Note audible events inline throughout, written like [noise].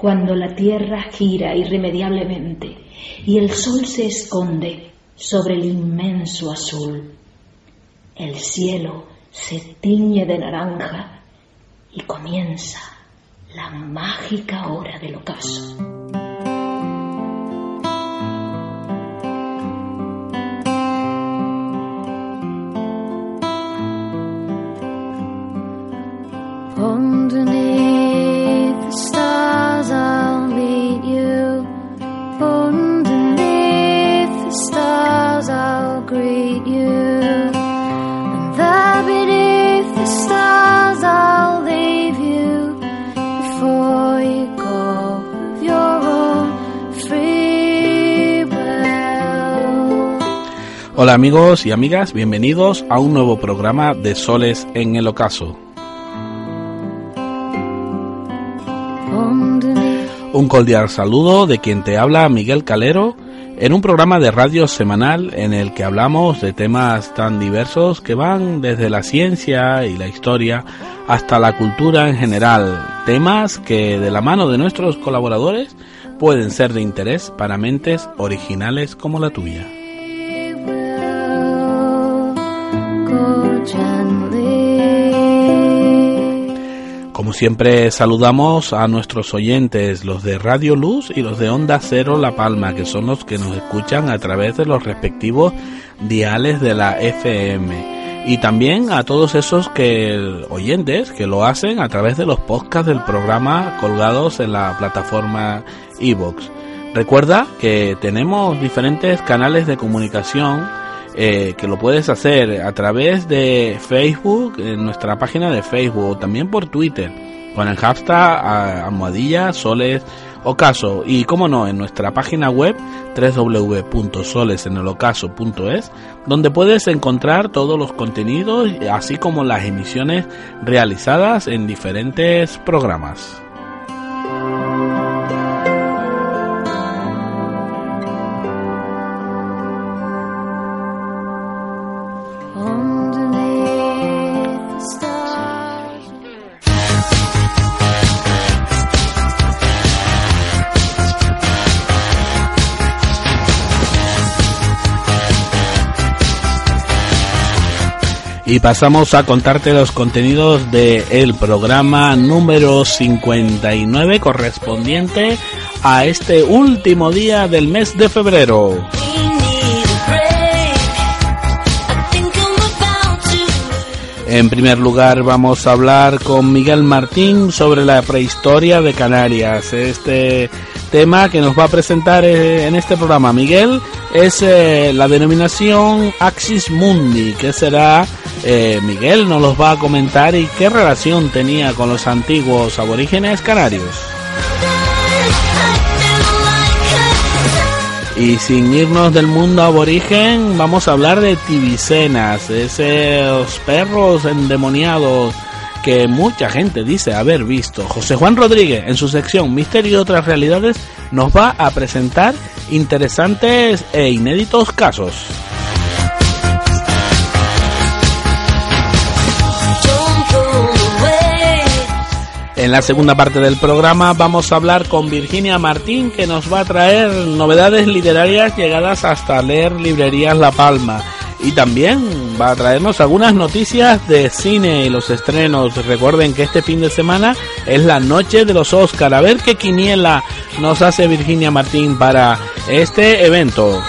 cuando la tierra gira irremediablemente y el sol se esconde sobre el inmenso azul. El cielo se tiñe de naranja y comienza la mágica hora del ocaso. Hola amigos y amigas, bienvenidos a un nuevo programa de Soles en el Ocaso. Un cordial saludo de quien te habla Miguel Calero en un programa de radio semanal en el que hablamos de temas tan diversos que van desde la ciencia y la historia hasta la cultura en general, temas que de la mano de nuestros colaboradores pueden ser de interés para mentes originales como la tuya. Como siempre saludamos a nuestros oyentes, los de Radio Luz y los de Onda Cero La Palma, que son los que nos escuchan a través de los respectivos diales de la FM. Y también a todos esos que oyentes que lo hacen a través de los podcasts del programa colgados en la plataforma iVoox. Recuerda que tenemos diferentes canales de comunicación eh, que lo puedes hacer a través de Facebook, en nuestra página de Facebook, o también por Twitter, con el hashtag almohadilla soles ocaso. Y como no, en nuestra página web www.solesenelocaso.es, donde puedes encontrar todos los contenidos, así como las emisiones realizadas en diferentes programas. Y pasamos a contarte los contenidos del el programa número 59 correspondiente a este último día del mes de febrero. En primer lugar vamos a hablar con Miguel Martín sobre la prehistoria de Canarias. Este tema que nos va a presentar eh, en este programa Miguel es eh, la denominación Axis Mundi, que será eh, Miguel nos los va a comentar y qué relación tenía con los antiguos aborígenes canarios. Y sin irnos del mundo aborigen, vamos a hablar de tibicenas, esos perros endemoniados que mucha gente dice haber visto. José Juan Rodríguez, en su sección Misterio y otras realidades, nos va a presentar interesantes e inéditos casos. En la segunda parte del programa vamos a hablar con Virginia Martín que nos va a traer novedades literarias llegadas hasta leer librerías La Palma y también va a traernos algunas noticias de cine y los estrenos. Recuerden que este fin de semana es la noche de los Oscar. A ver qué quiniela nos hace Virginia Martín para este evento.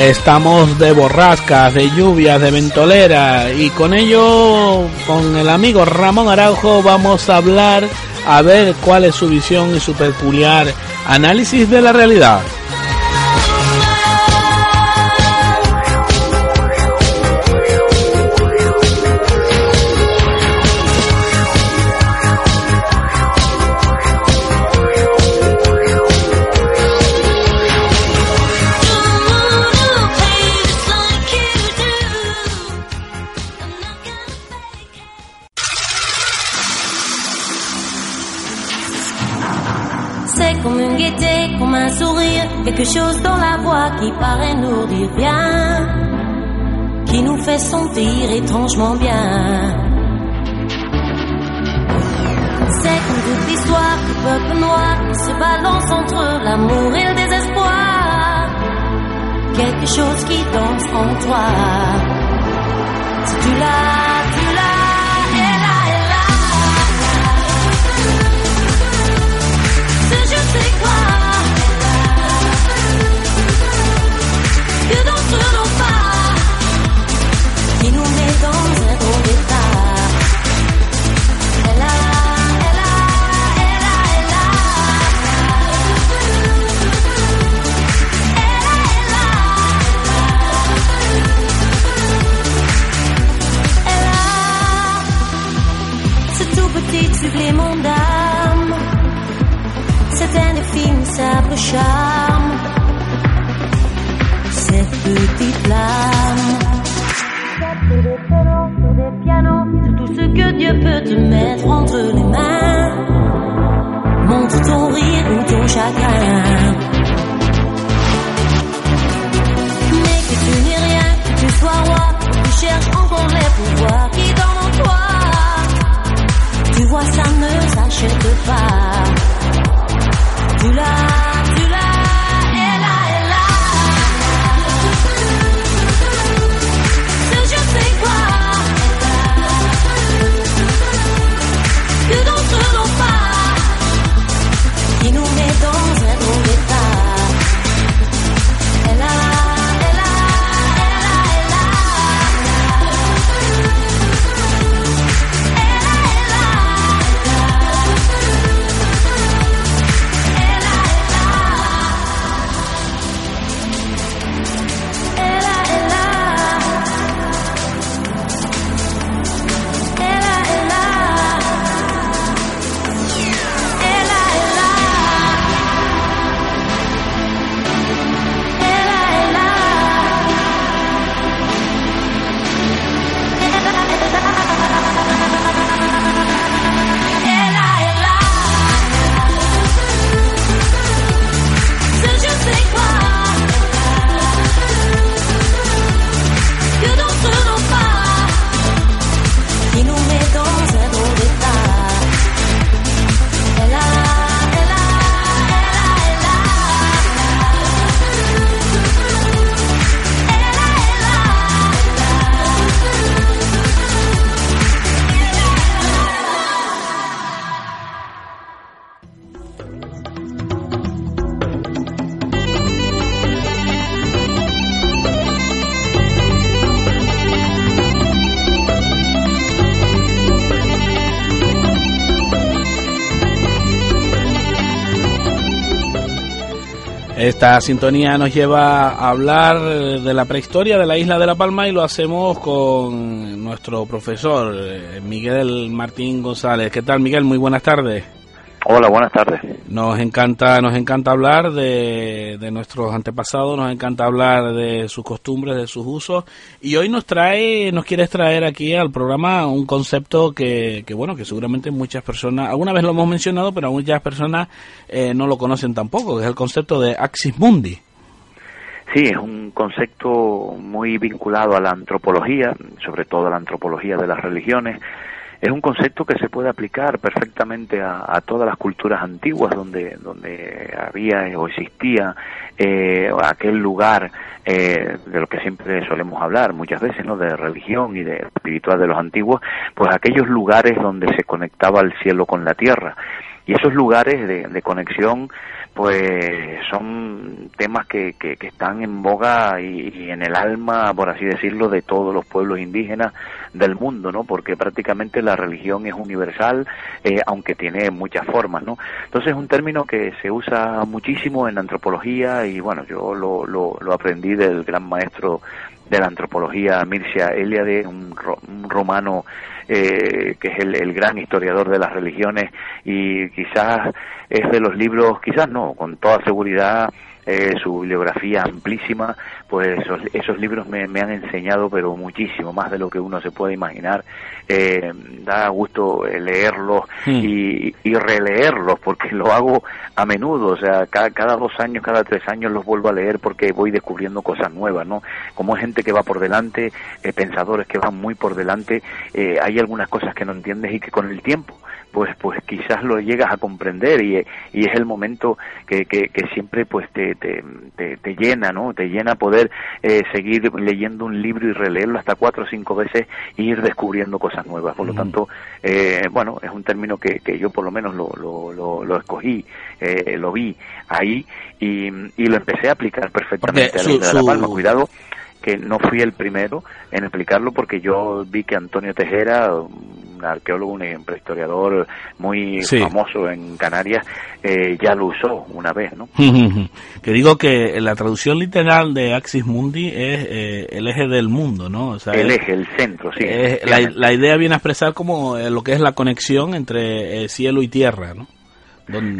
Estamos de borrascas, de lluvias, de ventolera y con ello, con el amigo Ramón Araujo, vamos a hablar a ver cuál es su visión y su peculiar análisis de la realidad. chose dans la voix qui paraît nous dire bien, qui nous fait sentir étrangement bien. C'est comme toute l'histoire du peuple noir qui se balance entre l'amour et le désespoir. Quelque chose qui danse en toi. Tu l'as, tu l'as, elle là, elle là. Ce je sais quoi? Que d'entre nous pas, qui nous met dans un bon état. Elle a, elle a, elle a, elle a. Elle a, elle a. Elle Ce tout petit sublimant d'âme, cet infime s'approcha sur tout ce que Dieu peut te mettre entre les mains. Esta sintonía nos lleva a hablar de la prehistoria de la isla de La Palma y lo hacemos con nuestro profesor eh, Miguel Martín González. ¿Qué tal, Miguel? Muy buenas tardes. Hola, buenas tardes. Nos encanta, nos encanta hablar de, de nuestros antepasados, nos encanta hablar de sus costumbres, de sus usos, y hoy nos trae, nos quieres traer aquí al programa un concepto que, que bueno, que seguramente muchas personas, alguna vez lo hemos mencionado, pero muchas personas eh, no lo conocen tampoco, que es el concepto de Axis Mundi. Sí, es un concepto muy vinculado a la antropología, sobre todo a la antropología de las religiones. Es un concepto que se puede aplicar perfectamente a, todas las culturas antiguas donde, donde había o existía eh, aquel lugar eh, de lo que siempre solemos hablar muchas veces, ¿no? De religión y de espiritual de los antiguos, pues aquellos lugares donde se conectaba el cielo con la tierra. Y esos lugares de, conexión pues son temas que, que, están en boga y, y, en el alma, por así decirlo, de todos los pueblos indígenas del mundo, ¿no? Porque prácticamente la religión es universal, eh, aunque tiene muchas formas, ¿no? Entonces es un término que se usa muchísimo en antropología y bueno, yo lo, lo, lo aprendí del gran maestro de la antropología Mircea Eliade, un, ro romano eh, que es el, el, gran historiador de las religiones y quizás es de los libros, quizás no, con toda seguridad eh, su bibliografía amplísima, pues esos, esos libros me, me, han enseñado, pero muchísimo, más de lo que uno se puede imaginar. Eh, da gusto leerlos Hmm. y, y, releerlos, porque lo hago a menudo, o sea, cada, cada dos años, cada tres años los vuelvo a leer porque voy descubriendo cosas nuevas, ¿no? Como hay gente que va por delante, eh, pensadores que van muy por delante, eh, hay algunas cosas que no entiendes y que con el tiempo pues pues quizás lo llegas a comprender y, y es el momento que, que, que siempre pues te, te, te, llena, ¿no? Te llena poder eh, seguir leyendo un libro y releerlo hasta cuatro o cinco veces e ir descubriendo cosas nuevas. Por lo tanto, eh, bueno, es un término que, que yo por lo menos lo, lo, lo, escogí, eh, lo vi ahí y, y lo empecé a aplicar perfectamente a la de La Palma. Cuidado que no fui el primero en explicarlo porque yo vi que Antonio Tejera, un arqueólogo, un historiador muy famoso en Canarias, eh, ya lo usó una vez, ¿no? [laughs] que digo que la traducción literal de Axis Mundi es eh, el eje del mundo, ¿no? el eje, el centro, sí. la, idea viene a expresar como eh, lo que es la conexión entre cielo y tierra, ¿no?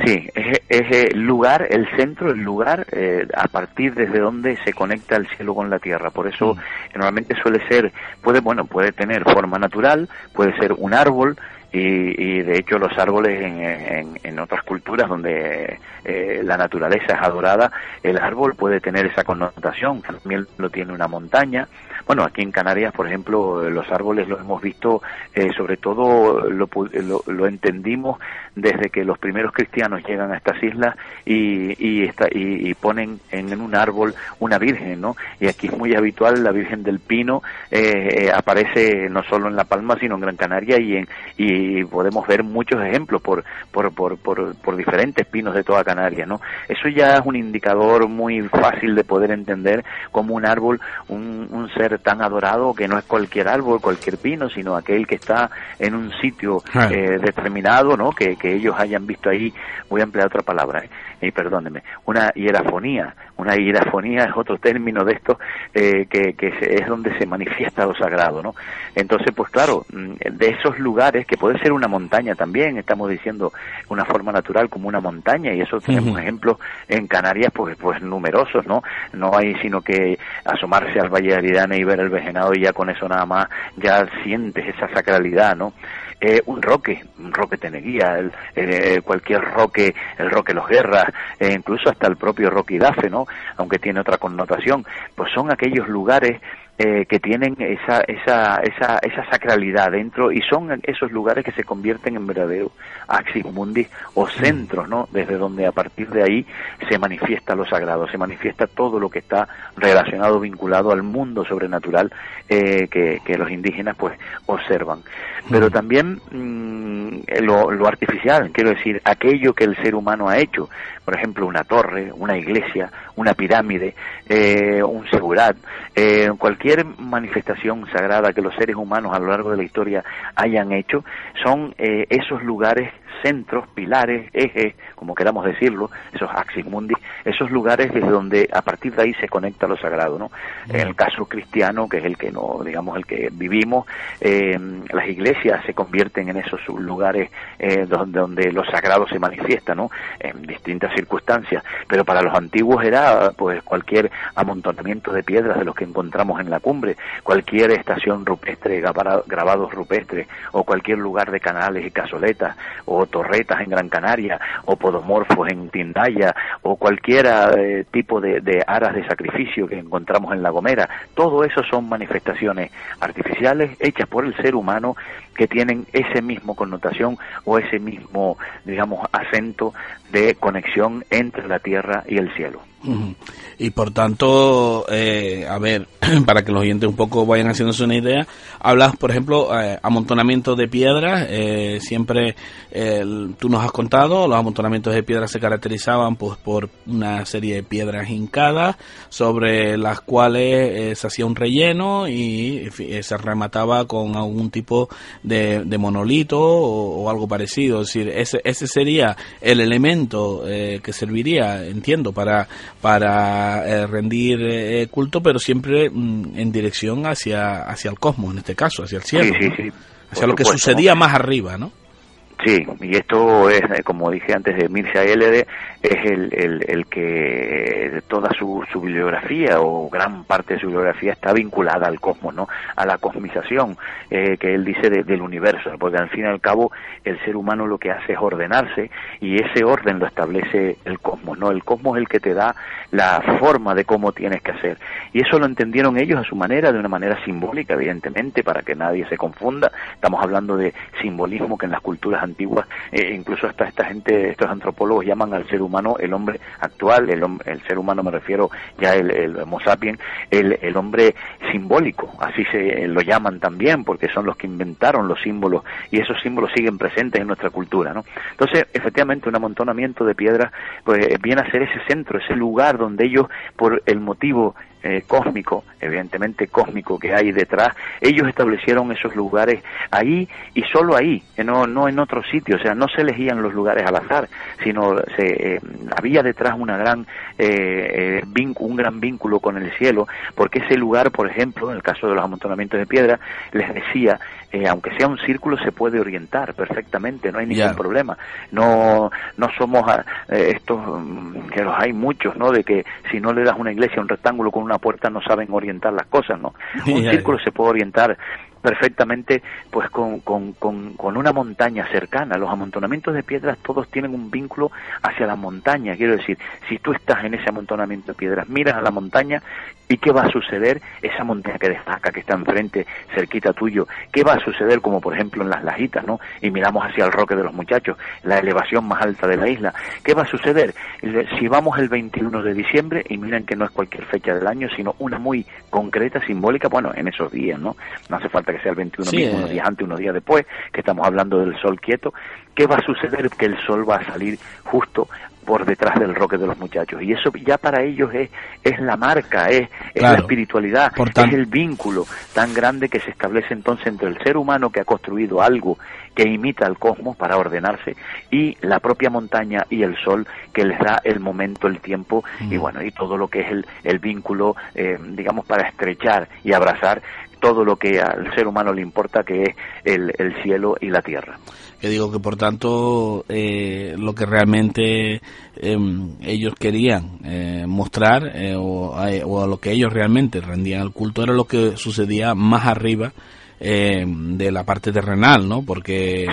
Sí, es, el lugar, el centro, el lugar eh, a partir desde donde se conecta el cielo con la tierra. Por eso mm. normalmente suele ser, puede, bueno, puede tener forma natural, puede ser un árbol, y, de hecho los árboles en, en, otras culturas donde eh, la naturaleza es adorada, el árbol puede tener esa connotación, también lo tiene una montaña, bueno, aquí en Canarias, por ejemplo, los árboles los hemos visto, eh, sobre todo lo, lo, entendimos desde que los primeros cristianos llegan a estas islas y, y, y, ponen en, un árbol una virgen, ¿no? Y aquí es muy habitual la Virgen del Pino, eh, eh, aparece no solo en La Palma, sino en Gran Canaria y, en, y podemos ver muchos ejemplos por, por, por, por, por diferentes pinos de toda Canarias, ¿no? Eso ya es un indicador muy fácil de poder entender como un árbol, un, un ser tan adorado que no es cualquier árbol, cualquier pino, sino aquel que está en un sitio eh, determinado, ¿no? Que, que, ellos hayan visto ahí, voy a emplear otra palabra, ¿eh? Y perdóneme, una hierafonía, una hierafonía es otro término de esto eh, que, que es donde se manifiesta lo sagrado, ¿no? Entonces, pues claro, mm, de esos lugares, que puede ser una montaña también, estamos diciendo una forma natural como una montaña, y eso tenemos ejemplos en Canarias, pues, pues numerosos, ¿no? No hay sino que asomarse al Valle de Aridane y ver el vejenado y ya con eso nada más ya sientes esa sacralidad, ¿no? Eh, un roque, un roque teneguía, el, eh, cualquier roque, el roque Los Guerras, eh, incluso hasta el propio roque Dafe, ¿no? Aunque tiene otra connotación, pues son aquellos lugares eh, que tienen esa, esa, esa, esa sacralidad dentro y son esos lugares que se convierten en verdaderos axis mundi o centros, ¿no? Desde donde a partir de ahí se manifiesta lo sagrado, se manifiesta todo lo que está relacionado, vinculado al mundo sobrenatural eh, que, que, los indígenas pues observan. Pero también mm, lo, lo artificial, quiero decir, aquello que el ser humano ha hecho, por ejemplo, una torre, una iglesia, una pirámide, eh, un segurat, eh, cualquier manifestación sagrada que los seres humanos a lo largo de la historia hayan hecho, son eh, esos lugares centros, pilares, ejes, como queramos decirlo, esos axis mundi, esos lugares desde donde a partir de ahí se conecta lo sagrado, ¿no? En el caso cristiano, que es el que no, digamos, el que vivimos, eh, las iglesias se convierten en esos lugares eh, donde, donde lo sagrado se manifiesta, ¿no? En distintas circunstancias, pero para los antiguos era, pues, cualquier amontonamiento de piedras de los que encontramos en la cumbre, cualquier estación rupestre, grabados rupestres, o cualquier lugar de canales y casoletas, o torretas en Gran Canaria, o podomorfos en Tindaya, o cualquier eh, tipo de, de, aras de sacrificio que encontramos en La Gomera. Todo eso son manifestaciones artificiales hechas por el ser humano que tienen ese mismo connotación o ese mismo, digamos, acento de conexión entre la tierra y el cielo. Y por tanto, eh, a ver, [clears throat] para que los oyentes un poco vayan haciéndose una idea, hablas, por ejemplo, eh, amontonamiento de piedras, eh, siempre tú nos has contado, los amontonamientos de piedras se caracterizaban pues por una serie de piedras hincadas sobre las cuales se hacía un relleno y se remataba con algún tipo de, monolito o, algo parecido, es decir, ese, ese sería el elemento que serviría, entiendo, para para eh, rendir eh, culto, pero siempre mm, en dirección hacia, hacia el cosmos, en este caso, hacia el cielo, hacia lo que sucedía más arriba, ¿no? Sí, y esto es, eh, como dije antes, de Mircea Eliade, es el, el, el, que toda su, su, bibliografía o gran parte de su bibliografía está vinculada al cosmos, ¿no? A la cosmización eh, que él dice del universo, porque al fin y al cabo el ser humano lo que hace es ordenarse y ese orden lo establece el cosmos, ¿no? El cosmos es el que te da la forma de cómo tienes que hacer. Y eso lo entendieron ellos a su manera, de una manera simbólica, evidentemente, para que nadie se confunda. Estamos hablando de simbolismo que en las culturas antiguas, eh, incluso hasta esta gente, estos antropólogos llaman al ser humano el hombre actual, el, el ser humano me refiero ya el, Homo sapiens, el, el hombre simbólico, así se lo llaman también, porque son los que inventaron los símbolos y esos símbolos siguen presentes en nuestra cultura, ¿no? Entonces, efectivamente, un amontonamiento de piedras pues viene a ser ese centro, ese lugar donde ellos, por el motivo eh, cósmico, evidentemente cósmico que hay detrás, ellos establecieron esos lugares ahí y solo ahí, eh, no, no en otro sitio, o sea, no se elegían los lugares al azar, sino se, eh, había detrás una gran, eh, un gran vínculo con el cielo, porque ese lugar, por ejemplo, en el caso de los amontonamientos de piedra, les decía, aunque sea un círculo, se puede orientar perfectamente, no hay ningún problema, no, no somos estos, mm, que los hay muchos, ¿no? De que si no le das una iglesia un rectángulo con una puerta no saben orientar las cosas, ¿no? [laughs] Un círculo se puede orientar perfectamente pues con, con, con, con, una montaña cercana. Los amontonamientos de piedras todos tienen un vínculo hacia la montaña. Quiero decir, si tú estás en ese amontonamiento de piedras, miras a la montaña y qué va a suceder, esa montaña que destaca, que está enfrente, cerquita tuyo, qué va a suceder como por ejemplo en las lajitas, ¿no? Y miramos hacia el roque de los muchachos, la elevación más alta de la isla. ¿Qué va a suceder? Si vamos el 21 de diciembre, y miren que no es cualquier fecha del año, sino una muy concreta, simbólica, bueno, en esos días, ¿no? No hace falta que sea el 21 mismo, unos eh. días antes, unos días después, que estamos hablando del sol quieto, ¿qué va a suceder? Que el sol va a salir justo por detrás del roque de los muchachos. Y eso ya para ellos es, es la marca, es, es la espiritualidad, es el vínculo tan grande que se establece entonces entre el ser humano que ha construido algo que imita al cosmos para ordenarse y la propia montaña y el sol que les da el momento, el tiempo y mm. bueno, y todo lo que es el, el vínculo, eh, digamos, para estrechar y abrazar todo lo que al ser humano le importa, que es el, el cielo y la tierra. Que digo que por tanto eh, lo que realmente em, ellos querían eh, mostrar eh, o, o, a lo que ellos realmente rendían el culto era lo que sucedía más arriba eh, de la parte terrenal, ¿no? Porque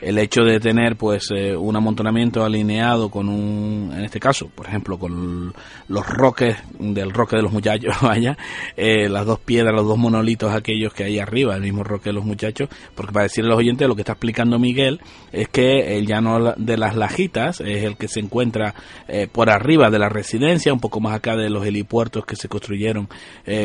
el hecho de tener, pues, eh, un amontonamiento alineado con un, en este caso, por ejemplo, con los roques del roque de los muchachos, [laughs] vaya, eh, las dos piedras, los dos monolitos aquellos que hay arriba, el mismo roque de los muchachos, porque para decirle a los oyentes lo que está explicando Miguel es que el llano de las lajitas es el que se encuentra por arriba de la residencia, un poco más acá de los helipuertos que se construyeron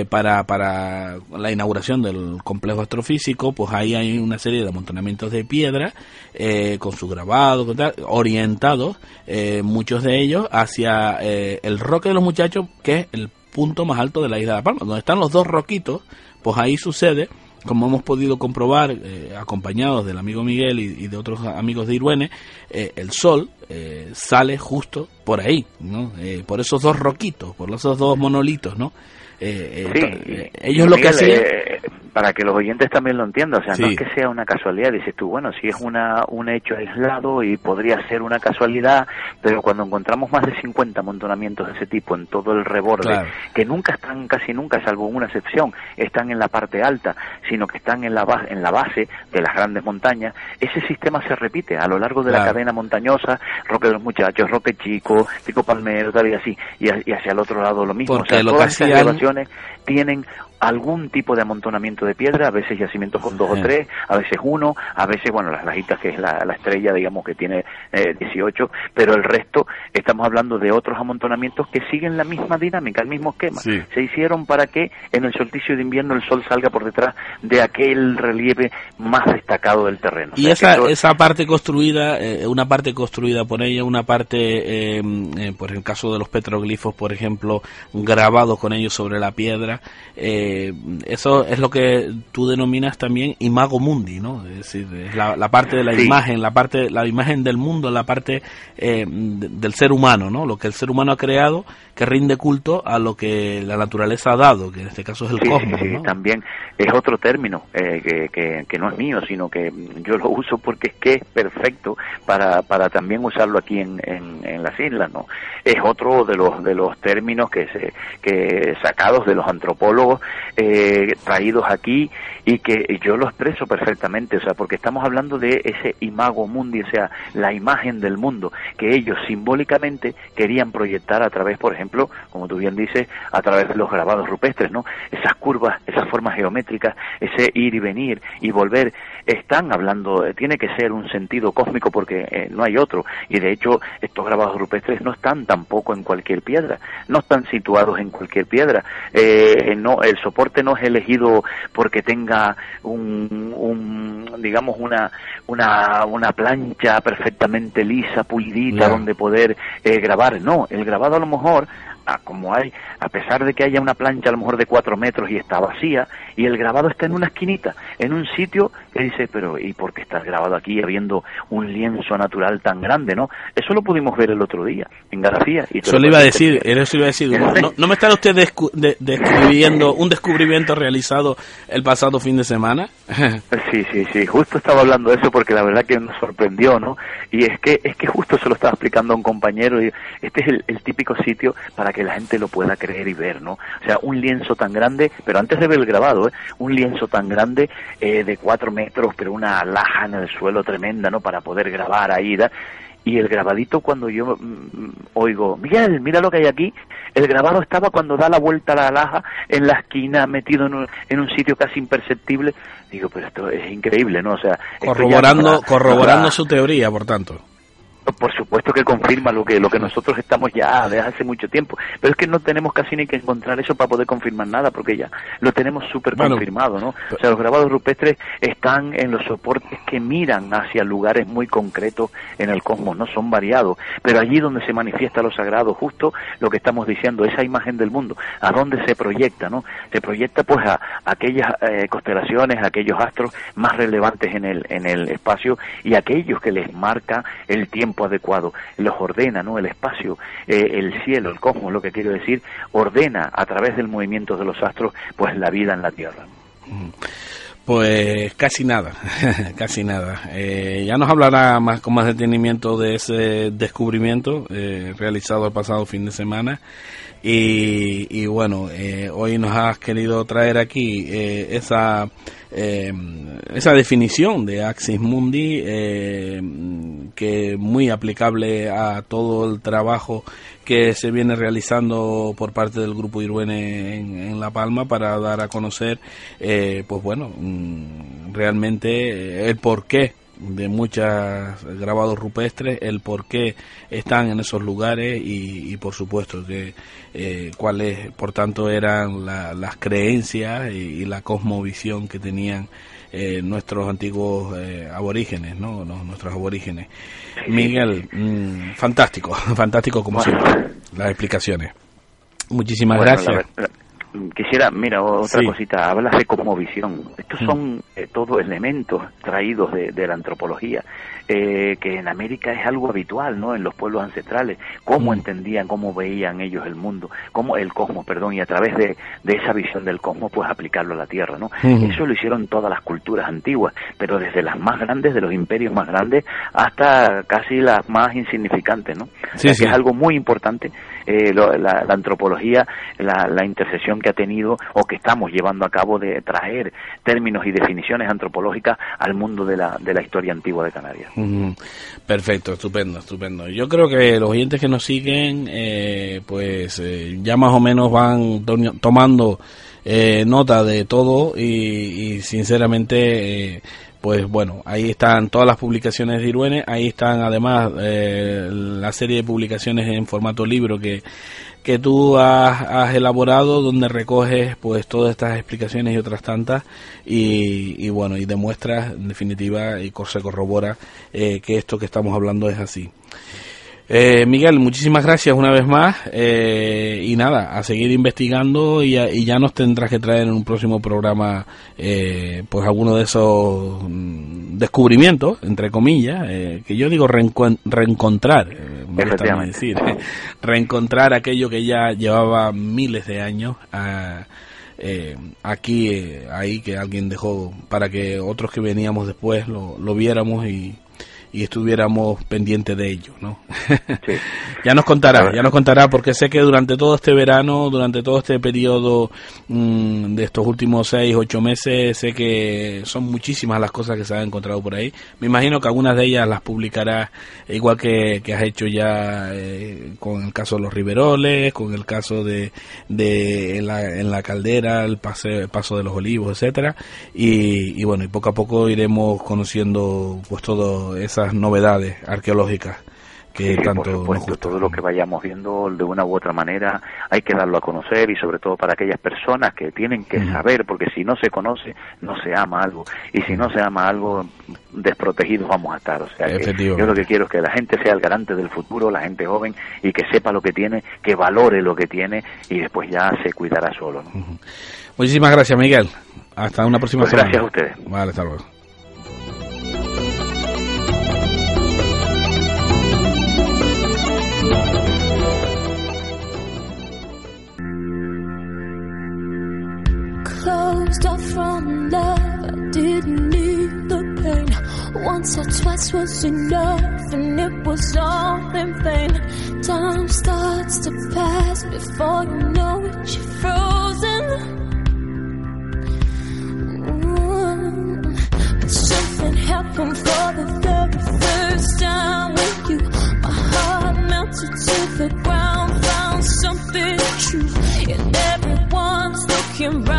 para, para la inauguración del complejo astrofísico, pues ahí hay una serie de amontonamientos de piedra eh, con su grabado, orientados, eh, muchos de ellos hacia eh, el roque de los muchachos, que es el punto más alto de la isla de La Palma. Donde están los dos roquitos, pues ahí sucede como hemos podido comprobar, acompañados del amigo Miguel y, de otros amigos de Iruene, el sol sale justo por ahí, ¿no? por esos dos roquitos, por esos dos monolitos, ¿no? ellos lo que hacían para que los oyentes también lo entiendan, o sea, no es que sea una casualidad, dices tú, bueno, si es una, un hecho aislado y podría ser una casualidad, pero cuando encontramos más de 50 amontonamientos de ese tipo en todo el reborde, que nunca están, casi nunca, salvo una excepción, están en la parte alta, sino que están en la, base, en la base de las grandes montañas, ese sistema se repite a lo largo de la cadena montañosa, Roque de los Muchachos, Roque Chico, Pico Palmero, tal y así, y, hacia el otro lado lo mismo. o sea, todas esas elevaciones tienen algún tipo de amontonamiento de piedra, a veces yacimientos con dos o tres, a veces uno, a veces, bueno, las lajitas que es la, estrella, digamos, que tiene eh, 18, pero el resto estamos hablando de otros amontonamientos que siguen la misma dinámica, el mismo esquema. Se hicieron para que en el solsticio de invierno el sol salga por detrás de aquel relieve más destacado del terreno. Y esa, esa parte construida, eh, una parte construida por ella, una parte, eh, eh, por el caso de los petroglifos, por ejemplo, grabados con ellos sobre la piedra, eh, eh, eso es lo que tú denominas también imago mundi, ¿no? Es decir, es la, parte de la imagen, la parte, la imagen del mundo, la parte eh, del ser humano, ¿no? Lo que el ser humano ha creado, que rinde culto a lo que la naturaleza ha dado, que en este caso es el cosmos. Sí, también es otro término eh, que, que, no es mío, sino que yo lo uso porque es que es perfecto para, para también usarlo aquí en, en, las islas, ¿no? Es otro de los de los términos que se que sacados de los antropólogos eh, traídos aquí y que yo lo expreso perfectamente, o sea, porque estamos hablando de ese imago mundi, o sea, la imagen del mundo que ellos simbólicamente querían proyectar a través, por ejemplo, como tú bien dices, a través de los grabados rupestres, ¿no? Esas curvas, esas formas geométricas, ese ir y venir y volver, están hablando, eh, tiene que ser un sentido cósmico porque eh, no hay otro, y de hecho estos grabados rupestres no están tampoco en cualquier piedra, no están situados en cualquier piedra, eh, no, el soporte no es elegido porque tenga un, un digamos, una, una, una plancha perfectamente lisa, pulidita, donde poder eh, grabar, no, el grabado a lo mejor a como hay, a pesar de que haya una plancha a lo mejor de cuatro metros y está vacía, y el grabado está en una esquinita, en un sitio dice, pero ¿y por qué está grabado aquí habiendo un lienzo natural tan grande, no? Eso lo pudimos ver el otro día, en García. Y Eso lo le iba a decir, eso iba a decir. [laughs] No, no me está usted descu- de- describiendo un descubrimiento realizado el pasado fin de semana? [laughs] Sí, sí, sí, justo estaba hablando de eso porque la verdad que nos sorprendió, ¿no? Y es que es que justo se lo estaba explicando a un compañero y este es el, el típico sitio para que la gente lo pueda creer y ver, ¿no? O sea, un lienzo tan grande, pero antes de ver el grabado, ¿eh? Un lienzo tan grande eh, de cuatro metros, pero una laja en el suelo tremenda, ¿no? Para poder grabar ahí, ¿da? Y el grabadito cuando yo mm, oigo, Miguel, mira lo que hay aquí, el grabado estaba cuando da la vuelta a la laja en la esquina, metido en un, en un sitio casi imperceptible. Digo, pero esto es increíble, ¿no? O sea, ya Corroborando, corroborando su teoría, por tanto. Por supuesto que confirma lo que lo que nosotros estamos ya desde hace mucho tiempo, pero es que no tenemos casi ni que encontrar eso para poder confirmar nada, porque ya lo tenemos súper confirmado, ¿no? O sea, los grabados rupestres están en los soportes que miran hacia lugares muy concretos en el cosmos, no son variados, pero allí donde se manifiesta lo sagrado, justo lo que estamos diciendo, esa imagen del mundo, a dónde se proyecta, ¿no? Se proyecta pues a, aquellas eh, constelaciones, a aquellos astros más relevantes en el en el espacio y aquellos que les marca el tiempo adecuado, los ordena, ¿no? El espacio, eh, el cielo, el cosmos, lo que quiero decir, ordena a través del movimiento de los astros pues la vida en la Tierra. Pues casi nada, [laughs] casi nada. Eh, ya nos hablará más con más detenimiento de ese descubrimiento eh, realizado el pasado fin de semana. Y, y bueno, eh, hoy nos has querido traer aquí eh, esa eh, esa definición de Axis Mundi eh, que muy aplicable a todo el trabajo que se viene realizando por parte del grupo Iruene en, en La Palma para dar a conocer eh, pues bueno mm, realmente el porqué de muchos grabados rupestres, el por qué están en esos lugares y, y por supuesto que eh, cuáles, por tanto, eran la- las creencias y, y la cosmovisión que tenían eh, nuestros antiguos eh, aborígenes, ¿no? Los- nuestros aborígenes. Miguel, mm, fantástico, [laughs] fantástico como Bueno. siempre, las explicaciones. Muchísimas Bueno, gracias. la ver- la- quisiera, mira, otra Sí. cosita, hablas de cosmovisión. Estos Mm. son eh, todos elementos traídos de, de la antropología, eh, que en América es algo habitual, ¿no? En los pueblos ancestrales, cómo Mm. entendían, cómo veían ellos el mundo, cómo el cosmos, perdón, y a través de, de esa visión del cosmos, pues aplicarlo a la Tierra, ¿no? Eso lo hicieron todas las culturas antiguas, pero desde las más grandes, de los imperios más grandes, hasta casi las más insignificantes, ¿no? O Sí, sea, sí. que es algo muy importante eh, lo- la, antropología, la, la intercesión que ha tenido o que estamos llevando a cabo de traer términos y definiciones antropológicas al mundo de la, de la historia antigua de Canarias. Perfecto, estupendo, estupendo. Yo creo que los oyentes que nos siguen, eh, pues eh, ya más o menos van to- tomando eh, nota de todo y, y sinceramente, eh, pues bueno, ahí están todas las publicaciones de Iruene, ahí están además eh, la serie de publicaciones en formato libro que que tú has, has elaborado donde recoges pues todas estas explicaciones y otras tantas y, y bueno y demuestras en definitiva y se corrobora eh, que esto que estamos hablando es así eh, Miguel, muchísimas gracias una vez más eh, y nada, a seguir investigando y, a- y ya nos tendrás que traer en un próximo programa eh, pues alguno de esos mm, descubrimientos, entre comillas, eh, que yo digo reencontrar, eh, me gusta Efectivamente. decir, [laughs] reencontrar aquello que ya llevaba miles de años a- eh, aquí, eh, ahí que alguien dejó para que otros que veníamos después lo, lo viéramos y, y estuviéramos pendientes de ello, ¿no? [laughs] [laughs] ya nos contará, ya nos contará, porque sé que durante todo este verano, durante todo este periodo mm, de estos últimos seis, ocho meses, sé que son muchísimas las cosas que se han encontrado por ahí. Me imagino que algunas de ellas las publicarás igual que, has hecho ya eh, con el caso de los Riveroles, con el caso de, de en, la, caldera, el, pase, paso de los olivos, etcétera, y, y bueno, y poco a poco iremos conociendo pues todo esas novedades arqueológicas que tanto por supuesto, todo lo que vayamos viendo de una u otra manera hay que darlo a conocer y sobre todo para aquellas personas que tienen que saber, porque si no se conoce, no se ama algo. Y si no se ama algo, desprotegidos vamos a estar. O sea, yo lo que quiero es que la gente sea el garante del futuro, la gente joven, y que sepa lo que tiene, que valore lo que tiene y después ya se cuidará solo. Muchísimas gracias, Miguel. Hasta una próxima pues Gracias a ustedes. Vale, hasta luego. Closed off from love. I didn't need the pain. Once or twice was enough, and it was all in vain. Time starts to pass before you know it, you're frozen. Mm. But something happened for the very first time with you. My heart melted to the ground, found something true, and everyone's looking round.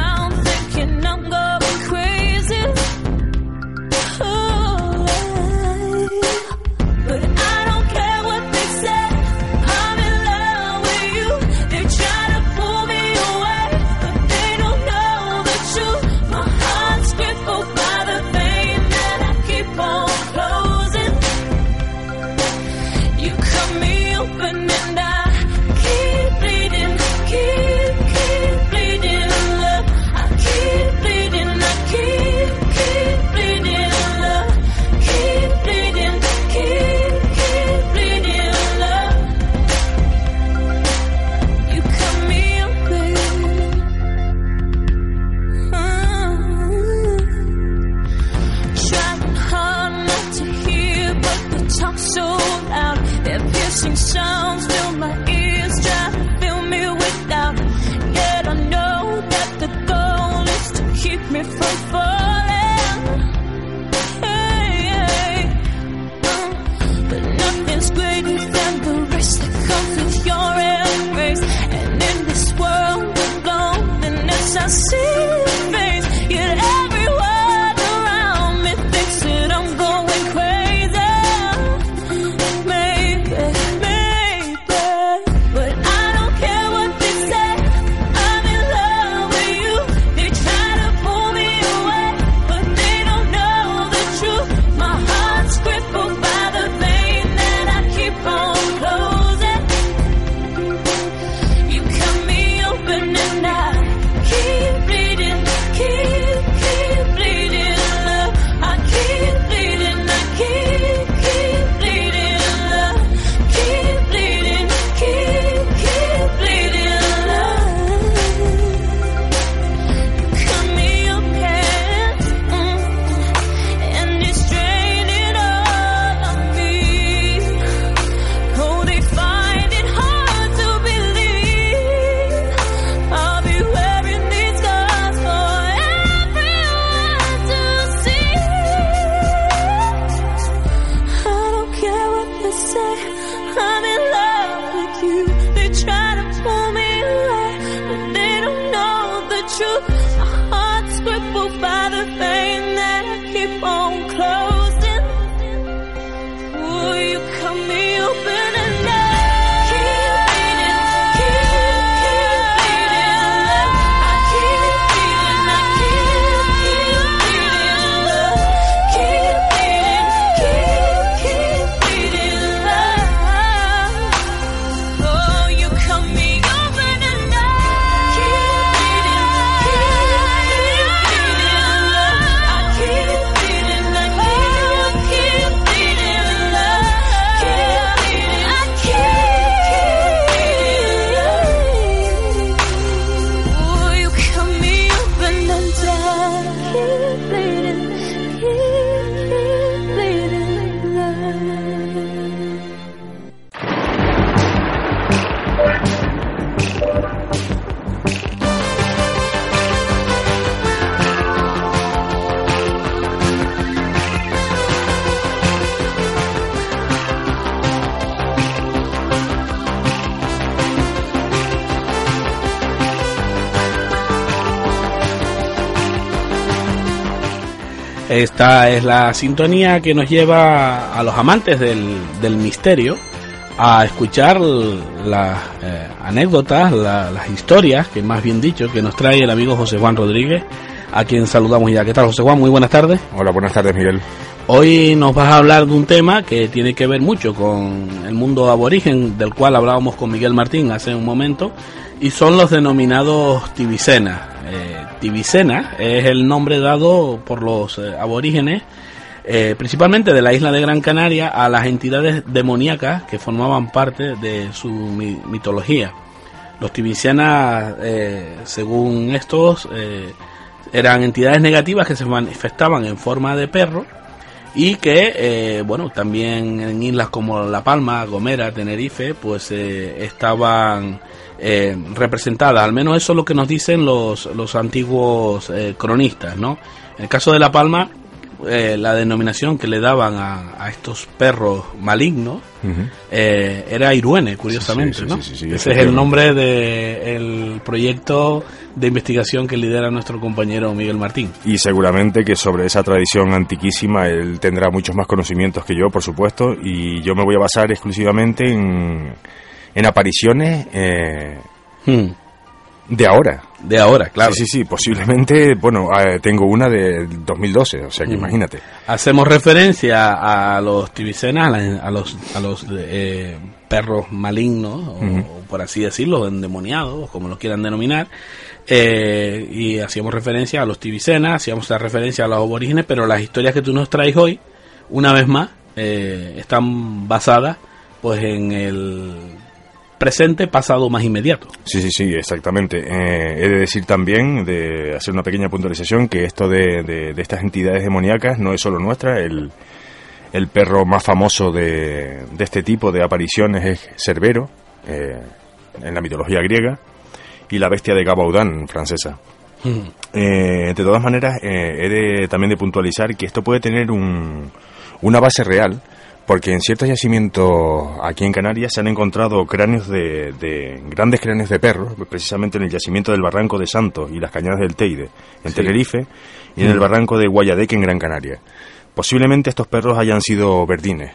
Esta es la sintonía que nos lleva a los amantes del, del misterio a escuchar las eh, anécdotas, la- las historias, que más bien dicho, que nos trae el amigo José Juan Rodríguez, a quien saludamos ya. ¿Qué tal, José Juan? Muy buenas tardes. Hola, buenas tardes, Miguel. Hoy nos vas a hablar de un tema que tiene que ver mucho con el mundo aborigen, del cual hablábamos con Miguel Martín hace un momento, y son los denominados tibicenas. Eh, tibicena es el nombre dado por los eh, aborígenes, eh, principalmente de la isla de Gran Canaria, a las entidades demoníacas que formaban parte de su mi- mitología. Los tibicenas, eh, según estos, eran entidades negativas que se manifestaban en forma de perro y que, eh, bueno, también en islas como La Palma, Gomera, Tenerife, pues eh, estaban eh, representadas. Al menos eso es lo que nos dicen los, los antiguos eh, cronistas, ¿no? En el caso de La Palma, eh, la denominación que le daban a, a estos perros malignos eh, era Iruene, curiosamente, Sí, sí, ¿no? sí, Ese es el nombre del proyecto de investigación que lidera nuestro compañero Miguel Martín. Y seguramente que sobre esa tradición antiquísima él tendrá muchos más conocimientos que yo, por supuesto, y yo me voy a basar exclusivamente en, en apariciones eh, Hmm, de ahora. De ahora, claro. Sí, sí, sí, posiblemente, bueno, eh, tengo una de 2012, o sea que Mm. imagínate. Hacemos referencia a los tibicenas, a, los, a los eh, perros malignos, o, por así decirlo, endemoniados, o como los quieran denominar, eh, y hacíamos referencia a los tibicenas, hacíamos la referencia a los aborígenes, pero las historias que tú nos traes hoy, una vez más, eh, están basadas pues en el presente, pasado más inmediato. Sí, sí, sí, exactamente. Eh, he de decir también, de hacer una pequeña puntualización, que esto de, de- de estas entidades demoníacas no es solo nuestra. El, el perro más famoso de, de este tipo de apariciones es Cerbero, eh, en la mitología griega, y la bestia de Gabaudan, francesa. Eh, de todas maneras, he de, también de puntualizar que esto puede tener un, una base real, porque en ciertos yacimientos aquí en Canarias se han encontrado cráneos de, de- grandes cráneos de perros, precisamente en el yacimiento del Barranco de Santos y las Cañadas del Teide, en Tenerife, y en el Barranco de Guayadeque, en Gran Canaria. Posiblemente estos perros hayan sido verdines,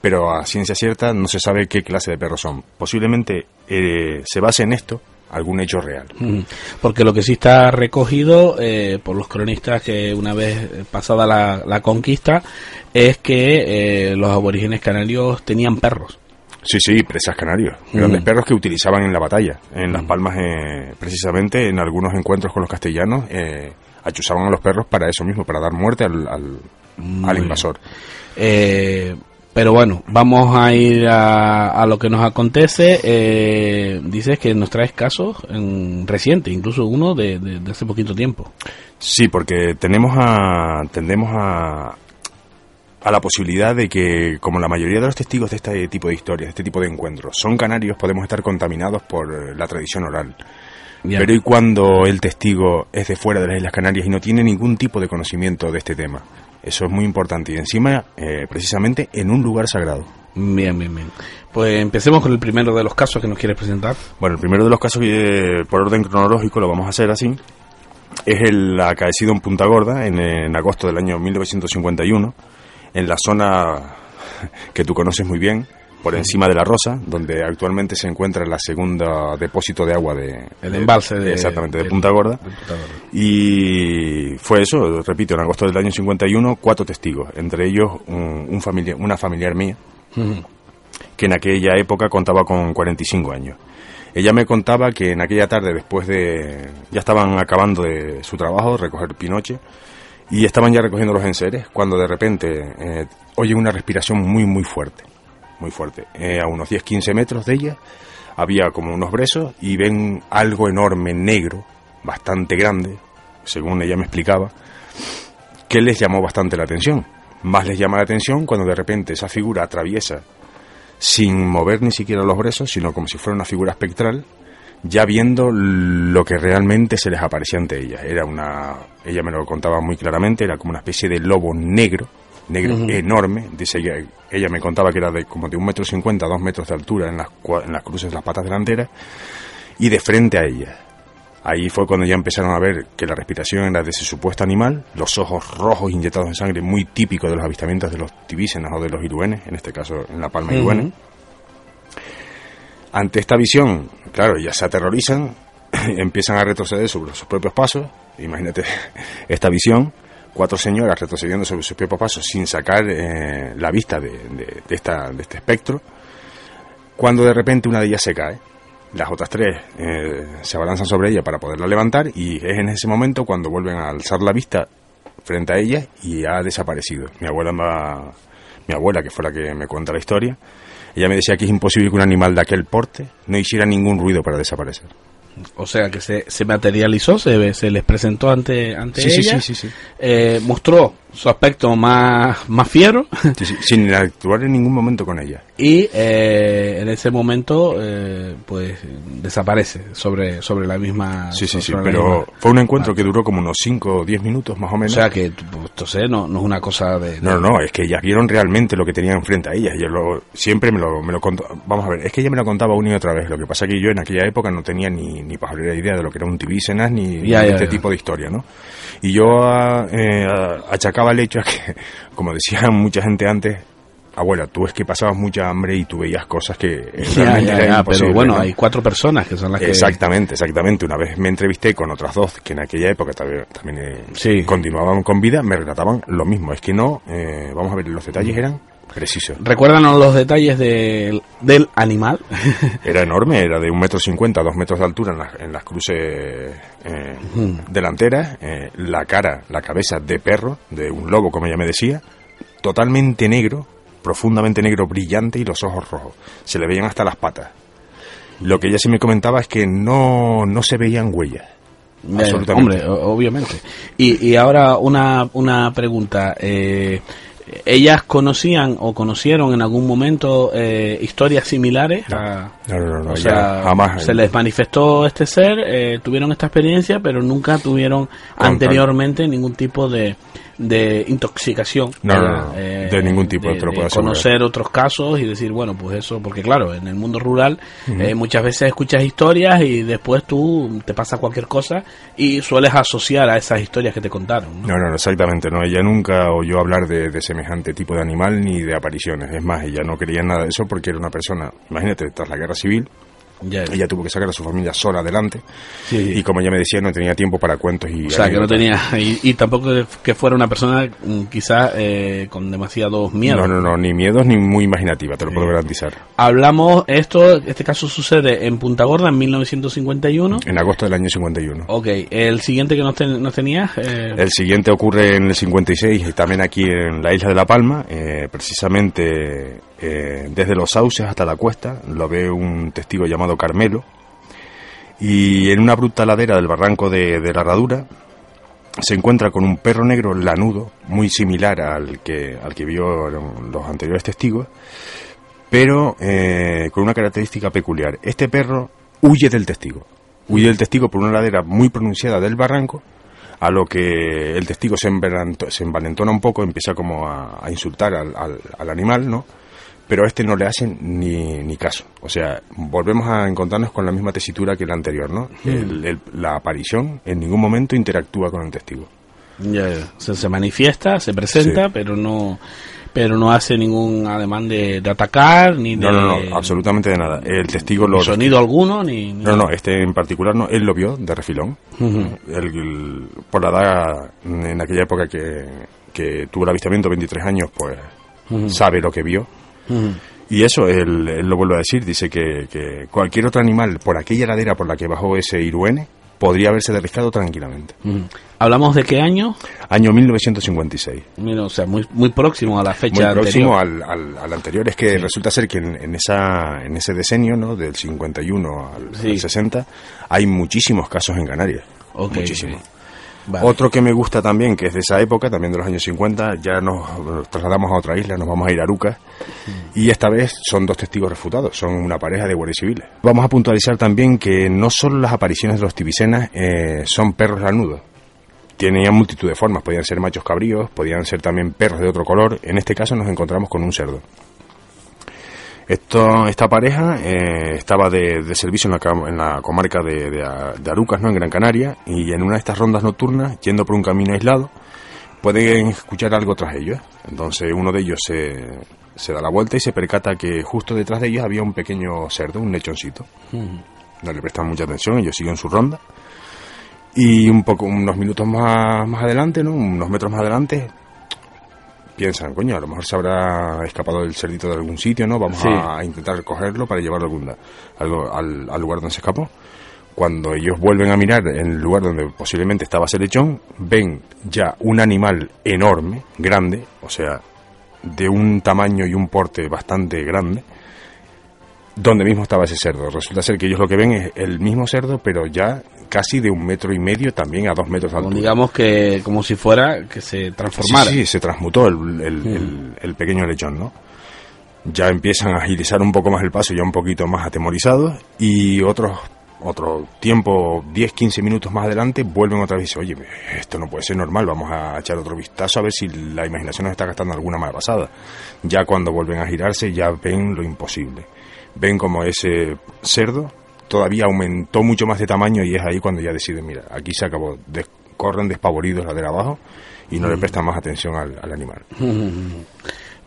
pero a ciencia cierta no se sabe qué clase de perros son. Posiblemente eh, se base en esto algún hecho real. Porque lo que sí está recogido eh, por los cronistas que una vez pasada la, la conquista es que eh, los aborígenes canarios tenían perros. Sí, sí, presas canarios. Mm. Grandes perros que utilizaban en la batalla. En Las Palmas, eh, precisamente, en algunos encuentros con los castellanos, eh, achuzaban a los perros para eso mismo, para dar muerte al, al, al invasor. Eh, pero bueno, vamos a ir a, a lo que nos acontece. Eh, dices que nos traes casos en, recientes, incluso uno de, de- de hace poquito tiempo. Sí, porque tenemos a, tendemos a, a la posibilidad de que, como la mayoría de los testigos de este tipo de historias, de este tipo de encuentros, son canarios, podemos estar contaminados por la tradición oral. Pero ¿y cuando el testigo es de fuera de las Islas Canarias y no tiene ningún tipo de conocimiento de este tema? Eso es muy importante y encima, eh, precisamente, en un lugar sagrado. Bien, bien, bien. Pues empecemos con el primero de los casos que nos quieres presentar. Bueno, el primero de los casos, que, por orden cronológico, lo vamos a hacer así, es el acaecido en Punta Gorda en, en agosto del año 1951, en la zona [laughs] que tú conoces muy bien, por encima de la Rosa, donde actualmente se encuentra la segunda depósito de agua de... El embalse de- Exactamente, de de- Punta Gorda. de Punta Gorda. Y fue eso, repito, en agosto del año 51, cuatro testigos, entre ellos un, un familiar, una familiar mía, que en aquella época contaba con 45 años. Ella me contaba que en aquella tarde, después de... ya estaban acabando de su trabajo, recoger pinoche, y estaban ya recogiendo los enseres, cuando de repente eh, oye una respiración muy, muy fuerte, muy fuerte. A unos 10-15 metros de ella había como unos brezos y ven algo enorme, negro, bastante grande, según ella me explicaba, que les llamó bastante la atención. Más les llama la atención cuando de repente esa figura atraviesa sin mover ni siquiera los brezos, sino como si fuera una figura espectral, ya viendo lo que realmente se les aparecía ante ella. Era una, ella me lo contaba muy claramente, era como una especie de lobo negro, negro enorme. Dice ella, ella me contaba que era de como de un metro cincuenta a dos metros de altura en las, en las cruces de las patas delanteras y de frente a ella. Ahí fue cuando ya empezaron a ver que la respiración era de ese supuesto animal, los ojos rojos inyectados en sangre, muy típico de los avistamientos de los tibícenas o de los iruenes, en este caso en la palma Ujú. iruene. Ante esta visión, claro, ya se aterrorizan, [clears throat] empiezan a retroceder sobre sus propios pasos. Imagínate [laughs] esta visión, cuatro señoras retrocediendo sobre sus propios pasos sin sacar eh, la vista de, esta, de este espectro, cuando de repente una de ellas se cae. Las otras tres eh, se abalanzan sobre ella para poderla levantar y es en ese momento cuando vuelven a alzar la vista frente a ella y ha desaparecido. Mi abuela, ma- mi abuela, que fue la que me cuenta la historia, ella me decía que es imposible que un animal de aquel porte no hiciera ningún ruido para desaparecer. O sea que se, se materializó, se, se les presentó ante, ante Sí, sí, ella, sí, sí, sí. eh, mostró su aspecto más, más fiero Sí, sí, sin actuar en ningún momento con ella. y eh, en ese momento eh, pues desaparece sobre, sobre la misma... Sí, sí, sí, pero misma- fue un encuentro que duró como unos 5 o 10 minutos más o O menos. sea que, pues, entonces, no, no es una cosa de... No, no, no, es que ellas vieron realmente lo que tenían frente a ellas. Yo lo, siempre me lo, me lo contó. Vamos a ver, es que ella me lo contaba una y otra vez. Lo que pasa que yo en aquella época no tenía ni, ni pajolera idea de lo que era un tibícenas ni Ya, de ya, este ya. tipo de historia, ¿no? Y yo ah, eh, ah, achacaba el hecho a que, [laughs] como decía mucha gente antes, abuela, tú es que pasabas mucha hambre y tú veías cosas que [laughs] Ya, ya, ya, pero bueno, ¿no? hay cuatro personas que son las que... Exactamente, exactamente. Una vez me entrevisté con otras dos que en aquella época también, también, eh, Sí. continuaban con vida, me relataban lo mismo. Es que no, eh, vamos a ver, los detalles eran precisos. Recuérdanos los detalles del, del animal. [laughs] Era enorme, era de un metro cincuenta, dos metros de altura en las, en las cruces eh, delanteras, eh, la cara, la cabeza de perro, de un lobo, como ella me decía, totalmente negro, profundamente negro, brillante y los ojos rojos. Se le veían hasta las patas. Lo que ella sí me comentaba es que no, no se veían huellas. Eh, Absolutamente. Hombre, obviamente. Y, y ahora una, una pregunta. Eh, ¿Ellas conocían o conocieron en algún momento eh, historias similares? a- No, no, no, no, o sea, jamás. se les manifestó este ser, eh, tuvieron esta experiencia, pero nunca tuvieron anteriormente ningún tipo de, de intoxicación. No, no, ¿verdad? no, de ningún tipo, te lo puedo asegurar. conocer otros casos y decir, bueno, pues eso, porque claro, en el mundo rural eh, muchas veces escuchas historias y después tú te pasa cualquier cosa y sueles asociar a esas historias que te contaron. ¿no? No, no, no, exactamente, no. Ella nunca oyó hablar de, de semejante tipo de animal ni de apariciones. Es más, ella no creía en nada de eso porque era una persona, imagínate, tras la guerra civil, Ya, ella tuvo que sacar a su familia sola adelante. Sí. Y como ella me decía, no tenía tiempo para cuentos y... o sea, que no tenía, y, y tampoco que fuera una persona mm, quizás eh, con demasiados miedos. No, no, no, ni miedos ni muy imaginativa, te lo puedo garantizar. Hablamos, esto, este caso sucede en Punta Gorda en 1951. En agosto del año 51. Ok, el siguiente que nos, ten- nos tenías. eh, El siguiente ocurre en el 56 y también aquí en la isla de La Palma, eh, precisamente eh, desde los sauces hasta la cuesta, lo ve un testigo llamado Carmelo, y en una abrupta ladera del barranco de, la Herradura se encuentra con un perro negro lanudo, muy similar al que, al que vio los anteriores testigos, pero eh, con una característica peculiar. Este perro huye del testigo, huye del testigo por una ladera muy pronunciada del barranco, a lo que el testigo se, envalento- se envalentona un poco, empieza como a, a insultar al, al- al animal, ¿no? Pero a este no le hacen ni, ni caso. O sea, volvemos a encontrarnos con la misma tesitura que la anterior, ¿no? El- el- la aparición en ningún momento interactúa con el testigo. Ya, ya. Se, se manifiesta, se presenta, Sí. pero no pero no hace ningún ademán de, de atacar ni de No, no, no, absolutamente de nada. El testigo lo... ni sonido alguno ni, ni- No, no, este en particular no, él lo vio de refilón. Ujú. Él, el- por la edad, en aquella época que, que tuvo el avistamiento, 23 años, pues Ujú. sabe lo que vio. Y eso, él, él lo vuelve a decir, dice que, que cualquier otro animal por aquella ladera por la que bajó ese iruene podría haberse derrifado tranquilamente. ¿Hablamos de qué año? Año 1956. Mira, o sea, muy, muy próximo a la Muy fecha próximo anterior. al, al, al anterior. Es que resulta ser que en, en esa, en ese decenio, ¿no? Del 51 al, Sí. al 60, hay muchísimos casos en Canarias. Ok, muchísimos. Otro que me gusta también, que es de esa época, también de los años 50, ya nos, trasladamos a otra isla, nos vamos a ir a Arucas, y esta vez son dos testigos refutados, son una pareja de guardias civiles. Vamos a puntualizar también que no solo las apariciones de los tibicenas eh, son perros lanudos, tenían multitud de formas, podían ser machos cabríos, podían ser también perros de otro color, en este caso nos encontramos con un cerdo. Esto, esta pareja eh, estaba de, de servicio en la, en la comarca de, de, Arucas, ¿no? en Gran Canaria, y en una de estas rondas nocturnas, yendo por un camino aislado, pueden escuchar algo tras ellos. Entonces uno de ellos se, se da la vuelta y se percata que justo detrás de ellos había un pequeño cerdo, un lechoncito. No le prestan mucha atención, ellos siguen su ronda. Y un poco, unos minutos más, más adelante, ¿no? unos metros más adelante, piensan, coño, a lo mejor se habrá escapado el cerdito de algún sitio, ¿no? Vamos Sí. a, intentar cogerlo para llevarlo algún al, al lugar donde se escapó. Cuando ellos vuelven a mirar en el lugar donde posiblemente estaba ese lechón, ven ya un animal enorme, grande, o sea, de un tamaño y un porte bastante grande, donde mismo estaba ese cerdo. Resulta ser que ellos lo que ven es el mismo cerdo, pero ya casi de un metro y medio, también a dos metros de altura. digamos que como si fuera que se transformara. Sí, sí, se transmutó el, el- el- el pequeño lechón, ¿no? Ya empiezan a agilizar un poco más el paso, ya un poquito más atemorizados, y otros otro tiempo, 10, 15 minutos más adelante, vuelven otra vez y dicen, oye, esto no puede ser normal, vamos a echar otro vistazo a ver si la imaginación nos está gastando alguna mala pasada. Ya cuando vuelven a girarse, ya ven lo imposible. Ven como ese cerdo todavía aumentó mucho más de tamaño y es ahí cuando ya deciden, mira, aquí se acabó, Des- corren despavoridos la de abajo y no le prestan más atención al, al animal. [laughs]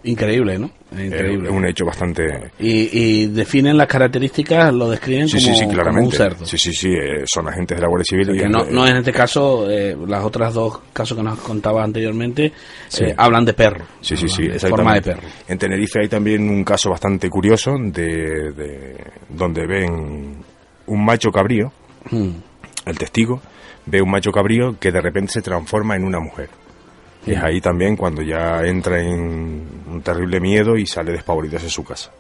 Increíble, ¿no? Es un hecho bastante... Y, y definen las características, lo describen Sí, como, sí, sí, como un cerdo. Sí, sí, sí, eh, son agentes de la Guardia Civil. y no, no es en este caso, eh, las otras dos casos que nos contabas anteriormente, Sí. eh, hablan de perro. Sí, sí, sí, de forma de perro. En Tenerife hay también un caso bastante curioso de, de- donde ven un macho cabrío, Mm. el testigo ve un macho cabrío que de repente se transforma en una mujer. Y es ahí también cuando ya entra en un terrible miedo y sale despavorido hacia su casa.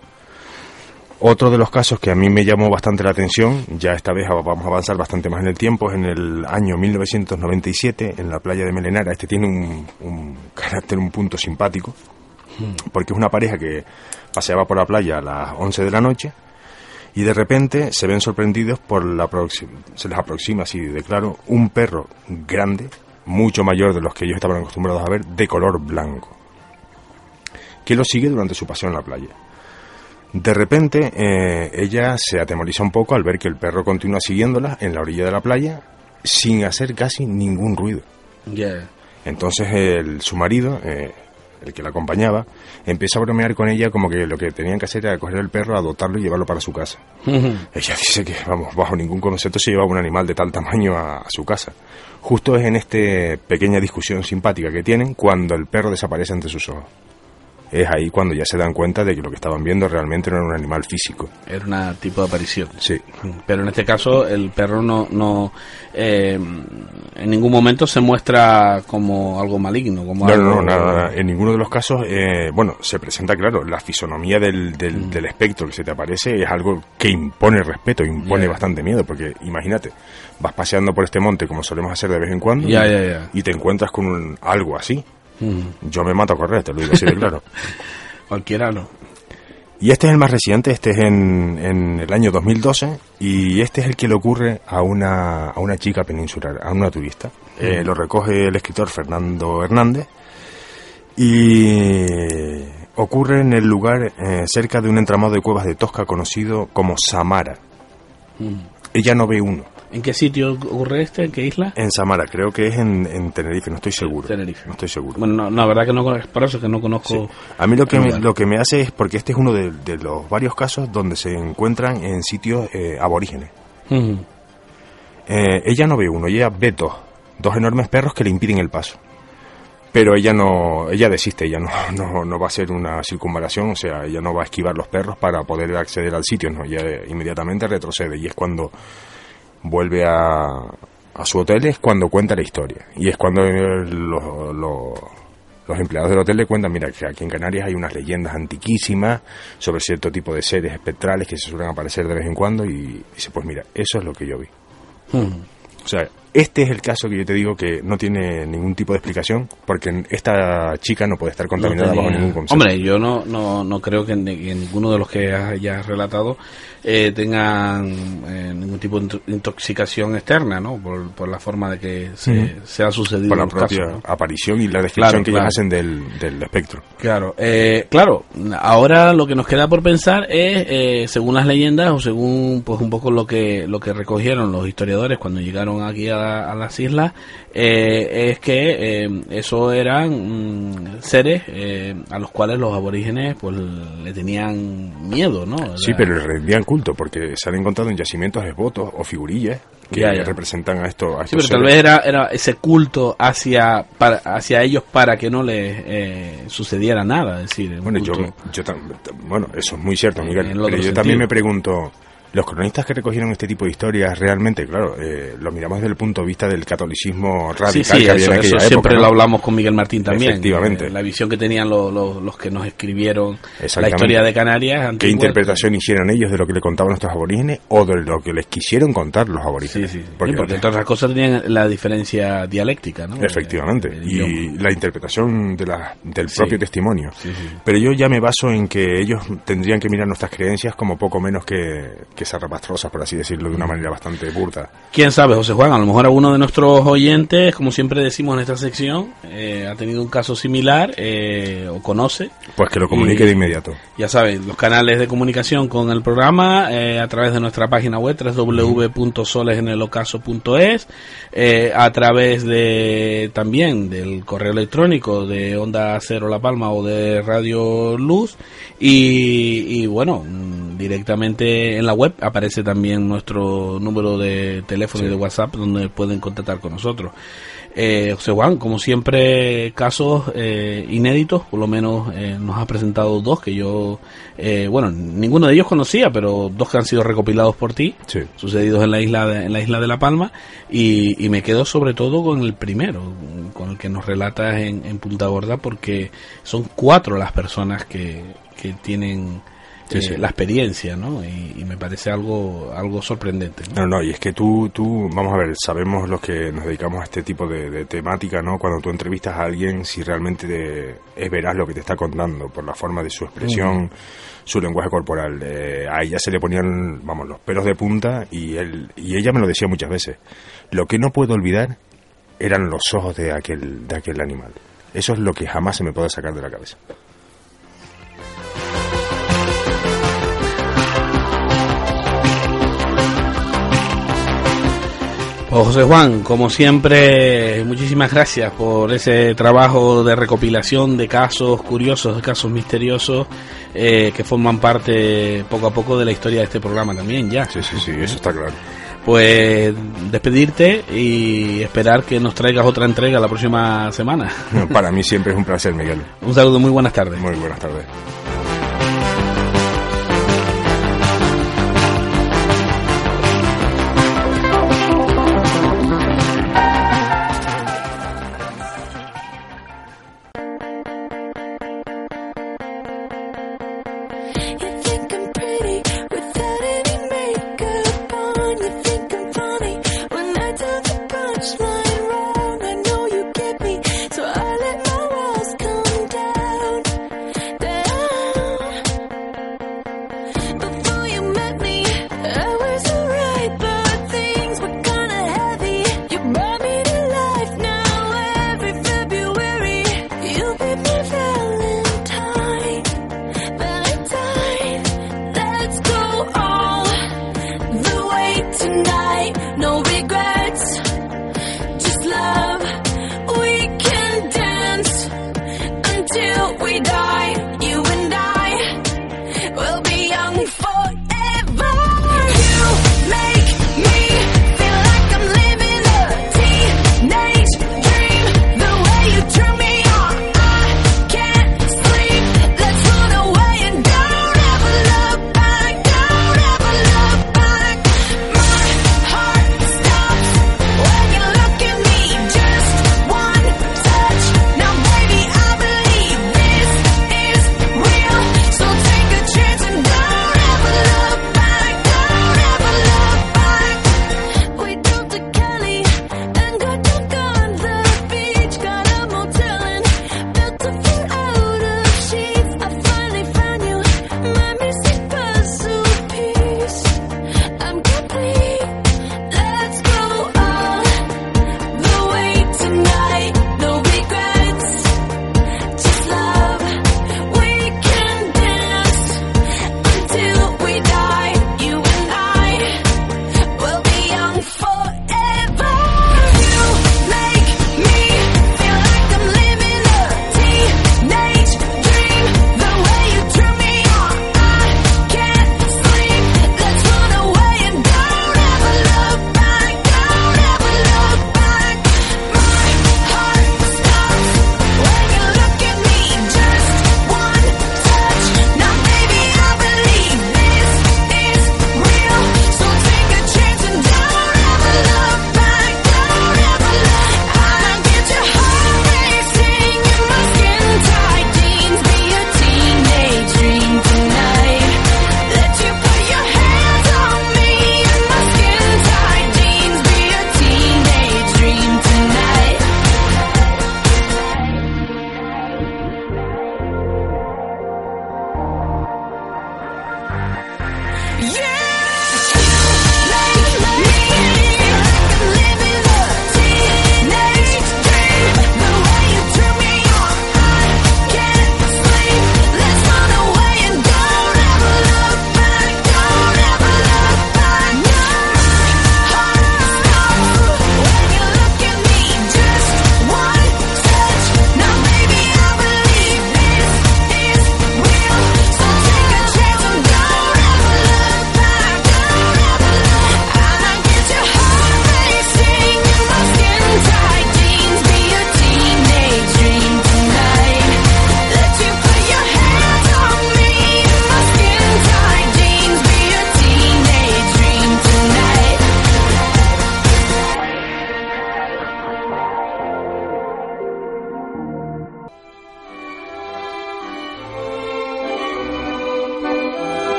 Otro de los casos que a mí me llamó bastante la atención, ya esta vez vamos a avanzar bastante más en el tiempo, es en el año 1997, en la playa de Melenara. Este tiene un, un carácter, un punto simpático, porque es una pareja que paseaba por la playa a las 11 de la noche y de repente se ven sorprendidos por la se les aproxima así de claro un perro grande, mucho mayor de los que ellos estaban acostumbrados a ver, de color blanco, que lo sigue durante su paseo en la playa. De repente, eh, ella se atemoriza un poco al ver que el perro continúa siguiéndola en la orilla de la playa sin hacer casi ningún ruido. Yeah. Entonces el, su marido, eh, el que la acompañaba, empieza a bromear con ella como que lo que tenían que hacer era coger el perro, adoptarlo y llevarlo para su casa. Ella dice que, vamos, bajo ningún concepto se lleva un animal de tal tamaño a, a su casa. Justo es en esta pequeña discusión simpática que tienen cuando el perro desaparece ante sus ojos. Es ahí cuando ya se dan cuenta de que lo que estaban viendo realmente no era un animal físico. Era un tipo de aparición. Sí. Pero en este caso el perro no, no eh, en ningún momento se muestra como algo maligno. Como No, algo, no, no, nada, nada. En ninguno de los casos, eh, bueno, se presenta claro, la fisonomía del, del, Mm. del espectro que se te aparece es algo que impone respeto, impone bastante miedo, porque imagínate, vas paseando por este monte como solemos hacer de vez en cuando y te encuentras con un- algo así. Mm. Yo me mato a correr, te lo digo así de claro. [laughs] Cualquiera no. Y este es el más reciente, este es en, en el año 2012 y este es el que le ocurre a una, a una chica peninsular, a una turista. Eh, lo recoge el escritor Fernando Hernández y ocurre en el lugar eh, cerca de un entramado de cuevas de Tosca conocido como Samara. Ella no ve uno. ¿En qué sitio ocurre este? ¿En qué isla? En Samara, creo que es en, en Tenerife, no estoy seguro. Tenerife. No estoy seguro. Bueno, no, la verdad que no es por eso que no conozco. Sí. A mí lo que, me, lo que me hace es porque este es uno de, de los varios casos donde se encuentran en sitios eh, aborígenes. Eh, ella no ve uno, ella ve dos, dos enormes perros que le impiden el paso. Pero ella no, ella desiste, ella no, [laughs] no, no va a hacer una circunvalación, o sea, ella no va a esquivar los perros para poder acceder al sitio, no, ella eh, inmediatamente retrocede y es cuando vuelve a, a su hotel, es cuando cuenta la historia. Y es cuando eh, los, los, los empleados del hotel le cuentan, mira, que aquí en Canarias hay unas leyendas antiquísimas sobre cierto tipo de seres espectrales que se suelen aparecer de vez en cuando y dice, pues mira, eso es lo que yo vi. Mm. O sea, este es el caso que yo te digo que no tiene ningún tipo de explicación, porque esta chica no puede estar contaminada No bajo ningún concepto. Hombre, yo no, no, no creo que, que ninguno de los que hayas relatado eh, tengan eh, ningún tipo de intoxicación externa, ¿no? Por, por la forma de que se, se ha sucedido. Por la el propia caso, ¿no? aparición y la descripción Claro, que claro. ellos hacen del, del espectro. Claro, eh, claro. Ahora lo que nos queda por pensar es, eh, según las leyendas o según, pues un poco lo que lo que recogieron los historiadores cuando llegaron aquí a, a las islas, eh, es que eh, eso eran mm, seres eh, a los cuales los aborígenes, pues le tenían miedo, ¿no? Sí, Era- pero le rendían culto porque se han encontrado en yacimientos esbotos o figurillas que Ya, ya. representan a esto. A Sí, pero tal vez era, era ese culto hacia para, hacia ellos para que no les eh, sucediera nada, es decir, Bueno, yo, bueno, eso es muy cierto, Miguel. Pero yo sentido. también me pregunto, los cronistas que recogieron este tipo de historias realmente, claro, eh, lo miramos desde el punto de vista del catolicismo radical Sí, sí, que había en aquella eso siempre época, lo ¿no? hablamos con Miguel Martín también. Efectivamente. eh, la visión que tenían lo- lo- los que nos escribieron la historia de Canarias. ¿Qué interpretación hicieron ellos de lo que le contaban nuestros aborígenes o de lo que les quisieron contar los aborígenes? sí. sí, Porque- porque entre otras cosas tenían la diferencia dialéctica, ¿no? Efectivamente, El y la interpretación de la, del propio testimonio. Pero yo ya me baso en que ellos tendrían que mirar nuestras creencias como poco menos que, que zarrapastrosas, por así decirlo, de una manera bastante burda. Quién sabe, José Juan, a lo mejor alguno de nuestros oyentes, como siempre decimos en esta sección, eh, ha tenido un caso similar eh, o conoce. Pues que lo comunique Y- de inmediato. Ya saben, los canales de comunicación con el programa eh, a través de nuestra página web www.solesenelocaso.es eh, a través de también del correo electrónico de Onda Cero La Palma o de Radio Luz y, y bueno, mm, directamente en la web aparece también nuestro número de teléfono y de WhatsApp donde pueden contactar con nosotros. Eh, José Juan, como siempre, casos eh, inéditos, por lo menos eh, nos ha presentado dos que yo, eh, bueno, ninguno de ellos conocía, pero dos que han sido recopilados por ti, Sí. sucedidos en la isla de, en la isla de La Palma, y, y me quedo sobre todo con el primero, con el que nos relatas en, en Punta Gorda, porque son cuatro las personas que, que tienen Sí, eh, sí. la experiencia, ¿no? Y, y me parece algo, algo sorprendente. ¿no? No, no, y es que tú, tú, vamos a ver, sabemos los que nos dedicamos a este tipo de, de temática, ¿no? Cuando tú entrevistas a alguien, si realmente te- es veraz lo que te está contando, por la forma de su expresión, su lenguaje corporal. Eh, a ella se le ponían, vamos, los pelos de punta y, él, y ella me lo decía muchas veces. Lo que no puedo olvidar eran los ojos de aquel, de aquel animal. Eso es lo que jamás se me puede sacar de la cabeza. Pues José Juan, como siempre, muchísimas gracias por ese trabajo de recopilación de casos curiosos, de casos misteriosos eh, que forman parte poco a poco de la historia de este programa también ya. Sí, sí, sí, eso está claro. Pues despedirte y esperar que nos traigas otra entrega la próxima semana. Para mí siempre es un placer, Miguel. Un saludo, muy buenas tardes. Muy buenas tardes.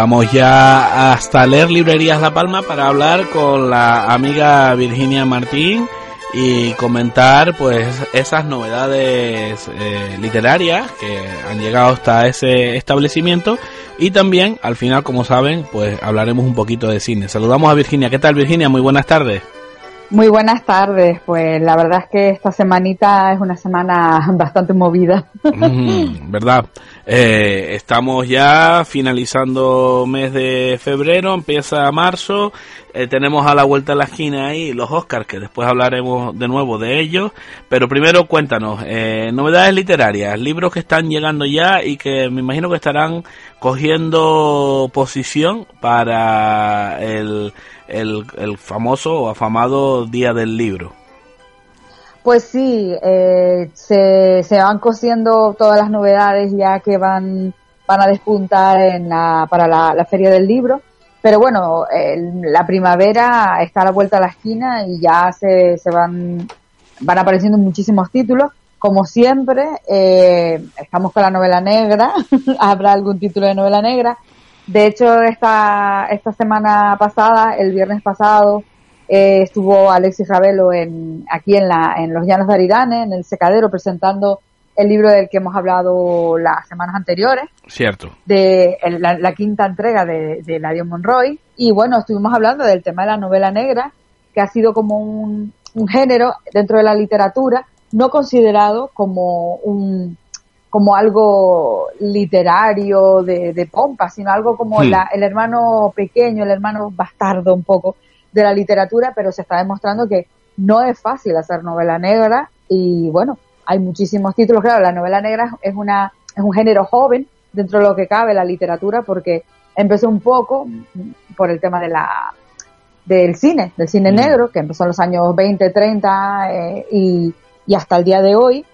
Vamos ya hasta leer Librerías La Palma para hablar con la amiga Virginia Martín y comentar pues esas novedades eh, literarias que han llegado hasta ese establecimiento y también al final como saben pues hablaremos un poquito de cine. Saludamos a Virginia. ¿Qué tal Virginia? Muy buenas tardes. Muy buenas tardes. Pues la verdad es que esta semanita es una semana [laughs] bastante movida. Mm, ¿Verdad? Eh, estamos ya finalizando mes de febrero, empieza marzo, eh, tenemos a la vuelta de la esquina ahí los Oscars, que después hablaremos de nuevo de ellos, pero primero cuéntanos, eh, novedades literarias, libros que están llegando ya y que me imagino que estarán cogiendo posición para el, el, el famoso o afamado Día del Libro. Pues sí, eh, se, se van cosiendo todas las novedades ya que van, van a despuntar en la, para la, Feria del Libro. Pero bueno, el- la primavera está a la vuelta de la esquina y ya se, se van, van apareciendo muchísimos títulos. Como siempre, eh, estamos con la novela negra. [laughs] Habrá algún título de novela negra. De hecho, esta, esta semana pasada, el viernes pasado, eh, estuvo Alexis Ravelo en, aquí en, la, en los Llanos de Aridane, en el secadero, presentando el libro del que hemos hablado las semanas anteriores, Cierto. de el- la, la quinta entrega de, de Ladio Monroy. Y bueno, estuvimos hablando del tema de la novela negra, que ha sido como un, un género dentro de la literatura, no considerado como un como algo literario de, de pompa, sino algo como Hmm. la- el hermano pequeño, el hermano bastardo un poco de la literatura, pero se está demostrando que no es fácil hacer novela negra y bueno, hay muchísimos títulos. Claro, la novela negra es una es un género joven dentro de lo que cabe la literatura porque empezó un poco por el tema de la del cine, del cine Mm. negro, que empezó en los años 20, 30 eh, y, y hasta el día de hoy.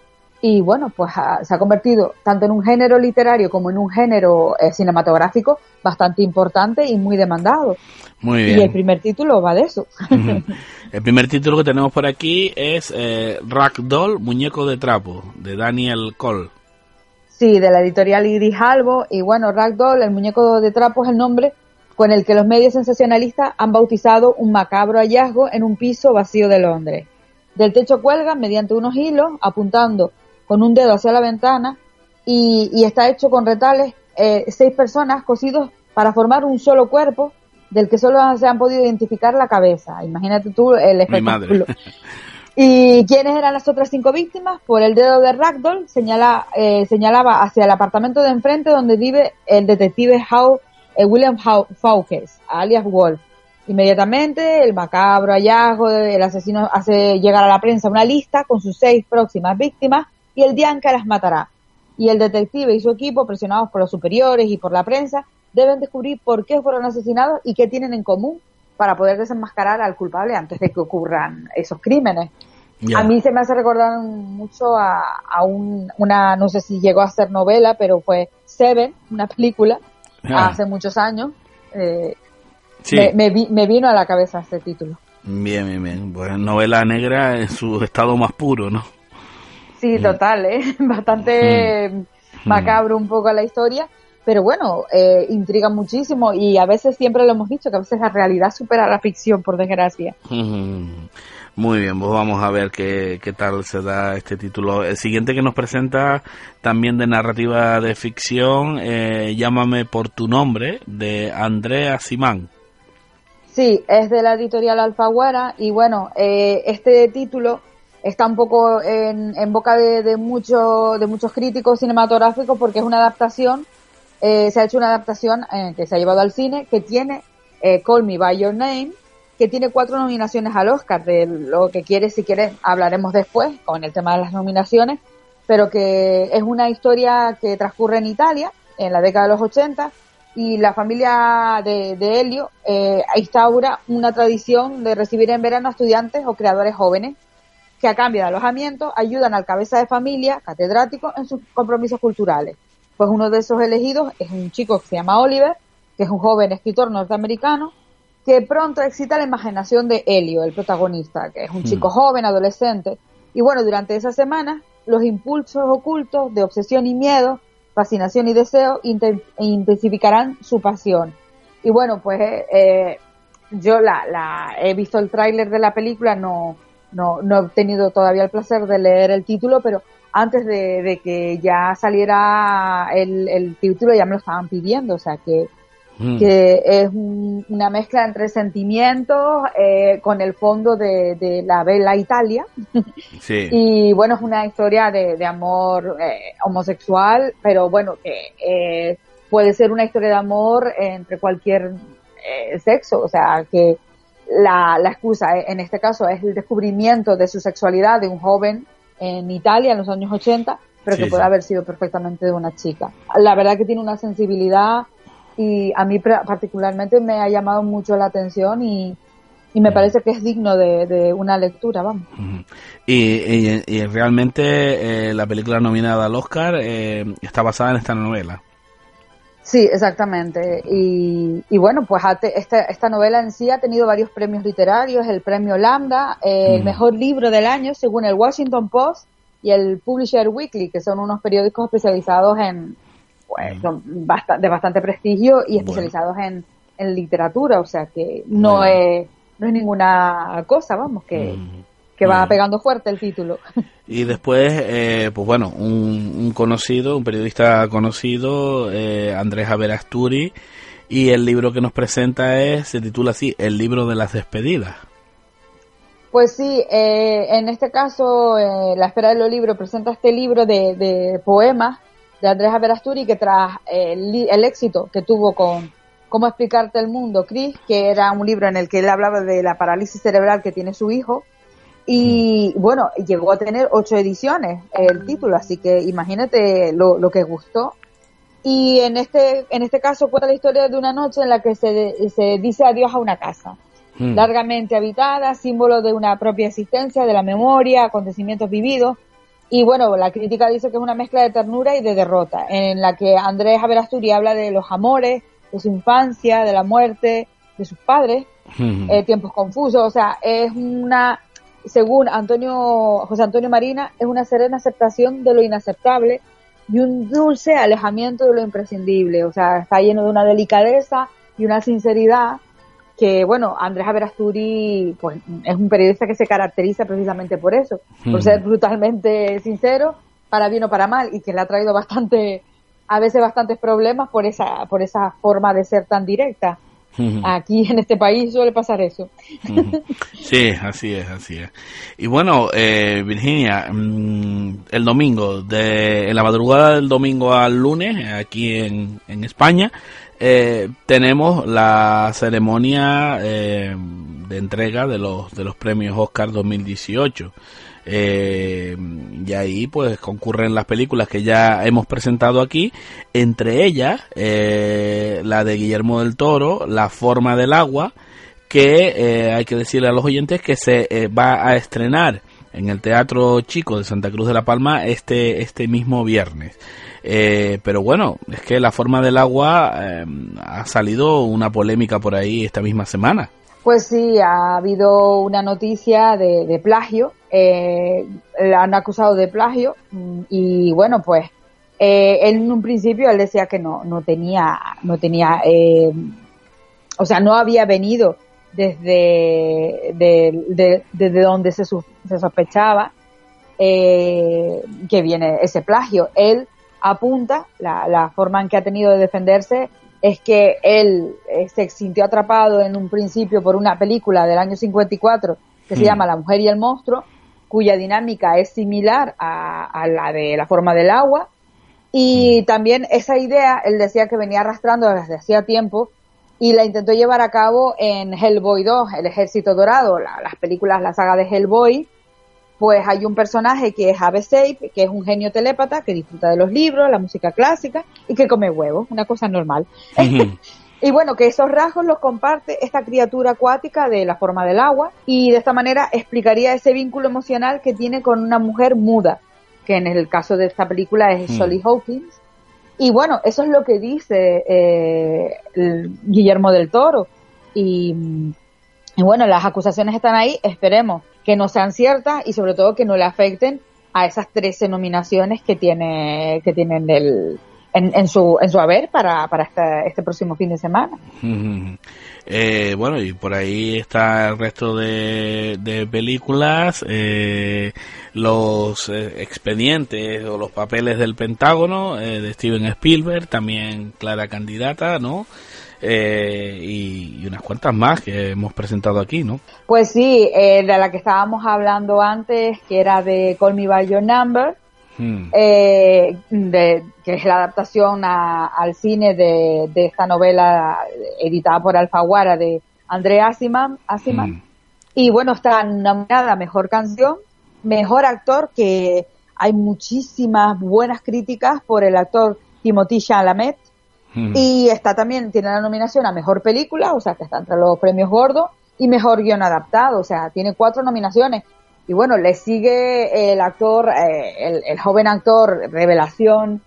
Y bueno, pues ha- se ha convertido tanto en un género literario como en un género eh, cinematográfico bastante importante y muy demandado. Muy Y el bien. primer título va de eso. El primer título que tenemos por aquí es eh, Ragdoll, Muñeco de Trapo, de Daniel Cole. Sí, de la editorial Iris Albo. Y bueno, Ragdoll, el muñeco de trapo, es el nombre con el que los medios sensacionalistas han bautizado un macabro hallazgo en un piso vacío de Londres. Del techo cuelgan mediante unos hilos, apuntando con un dedo hacia la ventana, y, y está hecho con retales eh, seis personas cosidos para formar un solo cuerpo, del que solo se han podido identificar la cabeza. Imagínate tú el Mi madre. espectáculo. [laughs] ¿Y quiénes eran las otras cinco víctimas? Por el dedo de Ragdoll señala, eh, señalaba hacia el apartamento de enfrente donde vive el detective Howe, eh, William Howe, Fawkes, alias Wolf. Inmediatamente el macabro hallazgo, el asesino hace llegar a la prensa una lista con sus seis próximas víctimas y el que las matará. Y el detective y su equipo, presionados por los superiores y por la prensa, deben descubrir por qué fueron asesinados y qué tienen en común para poder desenmascarar al culpable antes de que ocurran esos crímenes. A mí se me hace recordar mucho a, a un- una, no sé si llegó a ser novela, pero fue Seven, una película, Ah. hace muchos años. Eh, Sí. me, me vi- me vino a la cabeza este título. Bien, bien, bien. Pues novela negra en su estado más puro, ¿no? Sí, total, ¿eh? [laughs] bastante macabro un poco la historia, pero bueno, eh, intriga muchísimo y a veces siempre lo hemos dicho, que a veces la realidad supera la ficción, por desgracia. Muy bien, pues vamos a ver qué, qué tal se da este título. El siguiente que nos presenta también de narrativa de ficción, eh, Llámame por tu nombre, de Andrea Simán. Sí, es de la editorial Alfaguara y bueno, eh, este título está un poco en, en boca de, de, mucho- de muchos críticos cinematográficos porque es una adaptación, eh, se ha hecho una adaptación eh, que se ha llevado al cine que tiene eh, Call Me By Your Name, que tiene cuatro nominaciones al Oscar, de lo que quieres, si quieres, hablaremos después con el tema de las nominaciones, pero que es una historia que transcurre en Italia, en la década de los 80, y la familia de, de Helio eh, instaura una tradición de recibir en verano estudiantes o creadores jóvenes que a cambio de alojamiento ayudan al cabeza de familia, catedrático, en sus compromisos culturales. Pues uno de esos elegidos es un chico que se llama Oliver, que es un joven escritor norteamericano, que pronto excita la imaginación de Helio, el protagonista, que es un chico joven, adolescente. Y bueno, durante esas semanas, los impulsos ocultos de obsesión y miedo fascinación y deseo inten- intensificarán su pasión. Y bueno, pues eh, yo la, la he visto el tráiler de la película, no, no, no he tenido todavía el placer de leer el título, pero antes de, de que ya saliera el, el título ya me lo estaban pidiendo, o sea que, Mm. que es un- una mezcla entre sentimientos eh, con el fondo de, de la bella Italia [laughs] Sí. y bueno, es una historia de, de amor eh, homosexual, pero bueno, que eh, puede ser una historia de amor entre cualquier eh, sexo, o sea, que la, la excusa eh, en este caso es el descubrimiento de su sexualidad de un joven en Italia en los años 80, pero Sí, que puede sí. haber sido perfectamente de una chica. La verdad que tiene una sensibilidad y a mí particularmente me ha llamado mucho la atención y, y me parece que es digno de, de una lectura, vamos. Y, y- y realmente eh, la película nominada al Oscar eh, está basada en esta novela. Sí, exactamente. Y, y bueno, pues esta, esta novela en sí ha tenido varios premios literarios, el premio Lambda, eh, el Mm. mejor libro del año según el Washington Post y el Publisher Weekly, que son unos periódicos especializados en, pues, son de bastante prestigio y Bueno. especializados en, en literatura, o sea que no Bueno. es, no es ninguna cosa, vamos, que, Mm. Que va pegando fuerte el título. [laughs] Y después, eh, pues bueno, un, un conocido, un periodista conocido, eh, Andrés Averasturi, y el libro que nos presenta es, se titula así, El libro de las despedidas. Pues sí, eh, en este caso, eh, La Espera del Libro presenta este libro de, de poemas de Andrés Averasturi que tras el, li- el éxito que tuvo con Cómo explicarte el mundo, Chris, que era un libro en el que él hablaba de la parálisis cerebral que tiene su hijo, y bueno, llegó a tener ocho ediciones el título, así que imagínate lo, lo que gustó. Y en este, en este caso cuenta la historia de una noche en la que se, se dice adiós a una casa Mm. largamente habitada, símbolo de una propia existencia, de la memoria, acontecimientos vividos. Y bueno, la crítica dice que es una mezcla de ternura y de derrota, en la que Andrés Averasturi habla de los amores, de su infancia, de la muerte, de sus padres, Mm. eh, tiempos confusos, o sea, es una, según Antonio, José Antonio Marina, es una serena aceptación de lo inaceptable y un dulce alejamiento de lo imprescindible, o sea, está lleno de una delicadeza y una sinceridad que, bueno, Andrés Averasturi, pues, es un periodista que se caracteriza precisamente por eso, por Ujú. ser brutalmente sincero, para bien o para mal, y que le ha traído bastante, a veces bastantes problemas por esa, por esa forma de ser tan directa. Aquí en este país suele pasar eso. Sí, así es, así es. Y bueno, eh, Virginia, mm, el domingo, de, en la madrugada del domingo al lunes, aquí en, en España, eh, tenemos la ceremonia eh, de entrega de los, de los premios Oscar 2018. Eh, y ahí pues concurren las películas que ya hemos presentado aquí, entre ellas eh, la de Guillermo del Toro, La forma del agua, que eh, hay que decirle a los oyentes que se eh, va a estrenar en el Teatro Chico de Santa Cruz de la Palma este, este mismo viernes. Eh, pero bueno, es que la forma del agua eh, ha salido una polémica por ahí esta misma semana. Pues sí, ha habido una noticia de, de plagio, la han acusado de plagio mm, y bueno, pues eh, él en un principio él decía que no, no tenía, no tenía, eh, o sea, no había venido desde de, de- desde donde se, se sospechaba eh, que viene ese plagio. Él apunta, la, la forma en que ha tenido de defenderse es que él eh, se sintió atrapado en un principio por una película del año 54 que se Mm. llama La mujer y el monstruo, cuya dinámica es similar a, a la de la forma del agua. Y también esa idea, él decía que venía arrastrando desde hacía tiempo y la intentó llevar a cabo en Hellboy 2, El Ejército Dorado, la- las películas, la saga de Hellboy. Pues hay un personaje que es Ave Sape, que es un genio telépata que disfruta de los libros, la música clásica y que come huevos, una cosa normal. [laughs] Y bueno, que esos rasgos los comparte esta criatura acuática de la forma del agua y de esta manera explicaría ese vínculo emocional que tiene con una mujer muda, que en el caso de esta película es Hmm. Solly Hawkins. Y bueno, eso es lo que dice eh, Guillermo del Toro. Y, y bueno, las acusaciones están ahí, esperemos que no sean ciertas y sobre todo que no le afecten a esas 13 nominaciones que tiene, que tienen el, en, en, su, en su haber para, para este, este próximo fin de semana. Eh, bueno, y por ahí está el resto de, de películas, eh, los eh, expedientes o los papeles del Pentágono eh, de Steven Spielberg, también clara candidata, ¿no? Eh, y, y, unas cuantas más que hemos presentado aquí, ¿no? Pues sí, de la que estábamos hablando antes, que era de Call Me By Your Number, Hmm. Eh, de, que es la adaptación a, al cine de, de, esta novela editada por Alfaguara de André Asiman. Asiman. Hmm. Y bueno, está nominada Mejor Canción, Mejor Actor, que hay muchísimas buenas críticas por el actor Timothy Chalamet. Hmm. Y está también, tiene la nominación a Mejor Película, o sea que está entre los premios gordos, y Mejor Guión Adaptado, o sea, tiene cuatro nominaciones y bueno, le sigue el actor, eh, el, joven actor Revelación,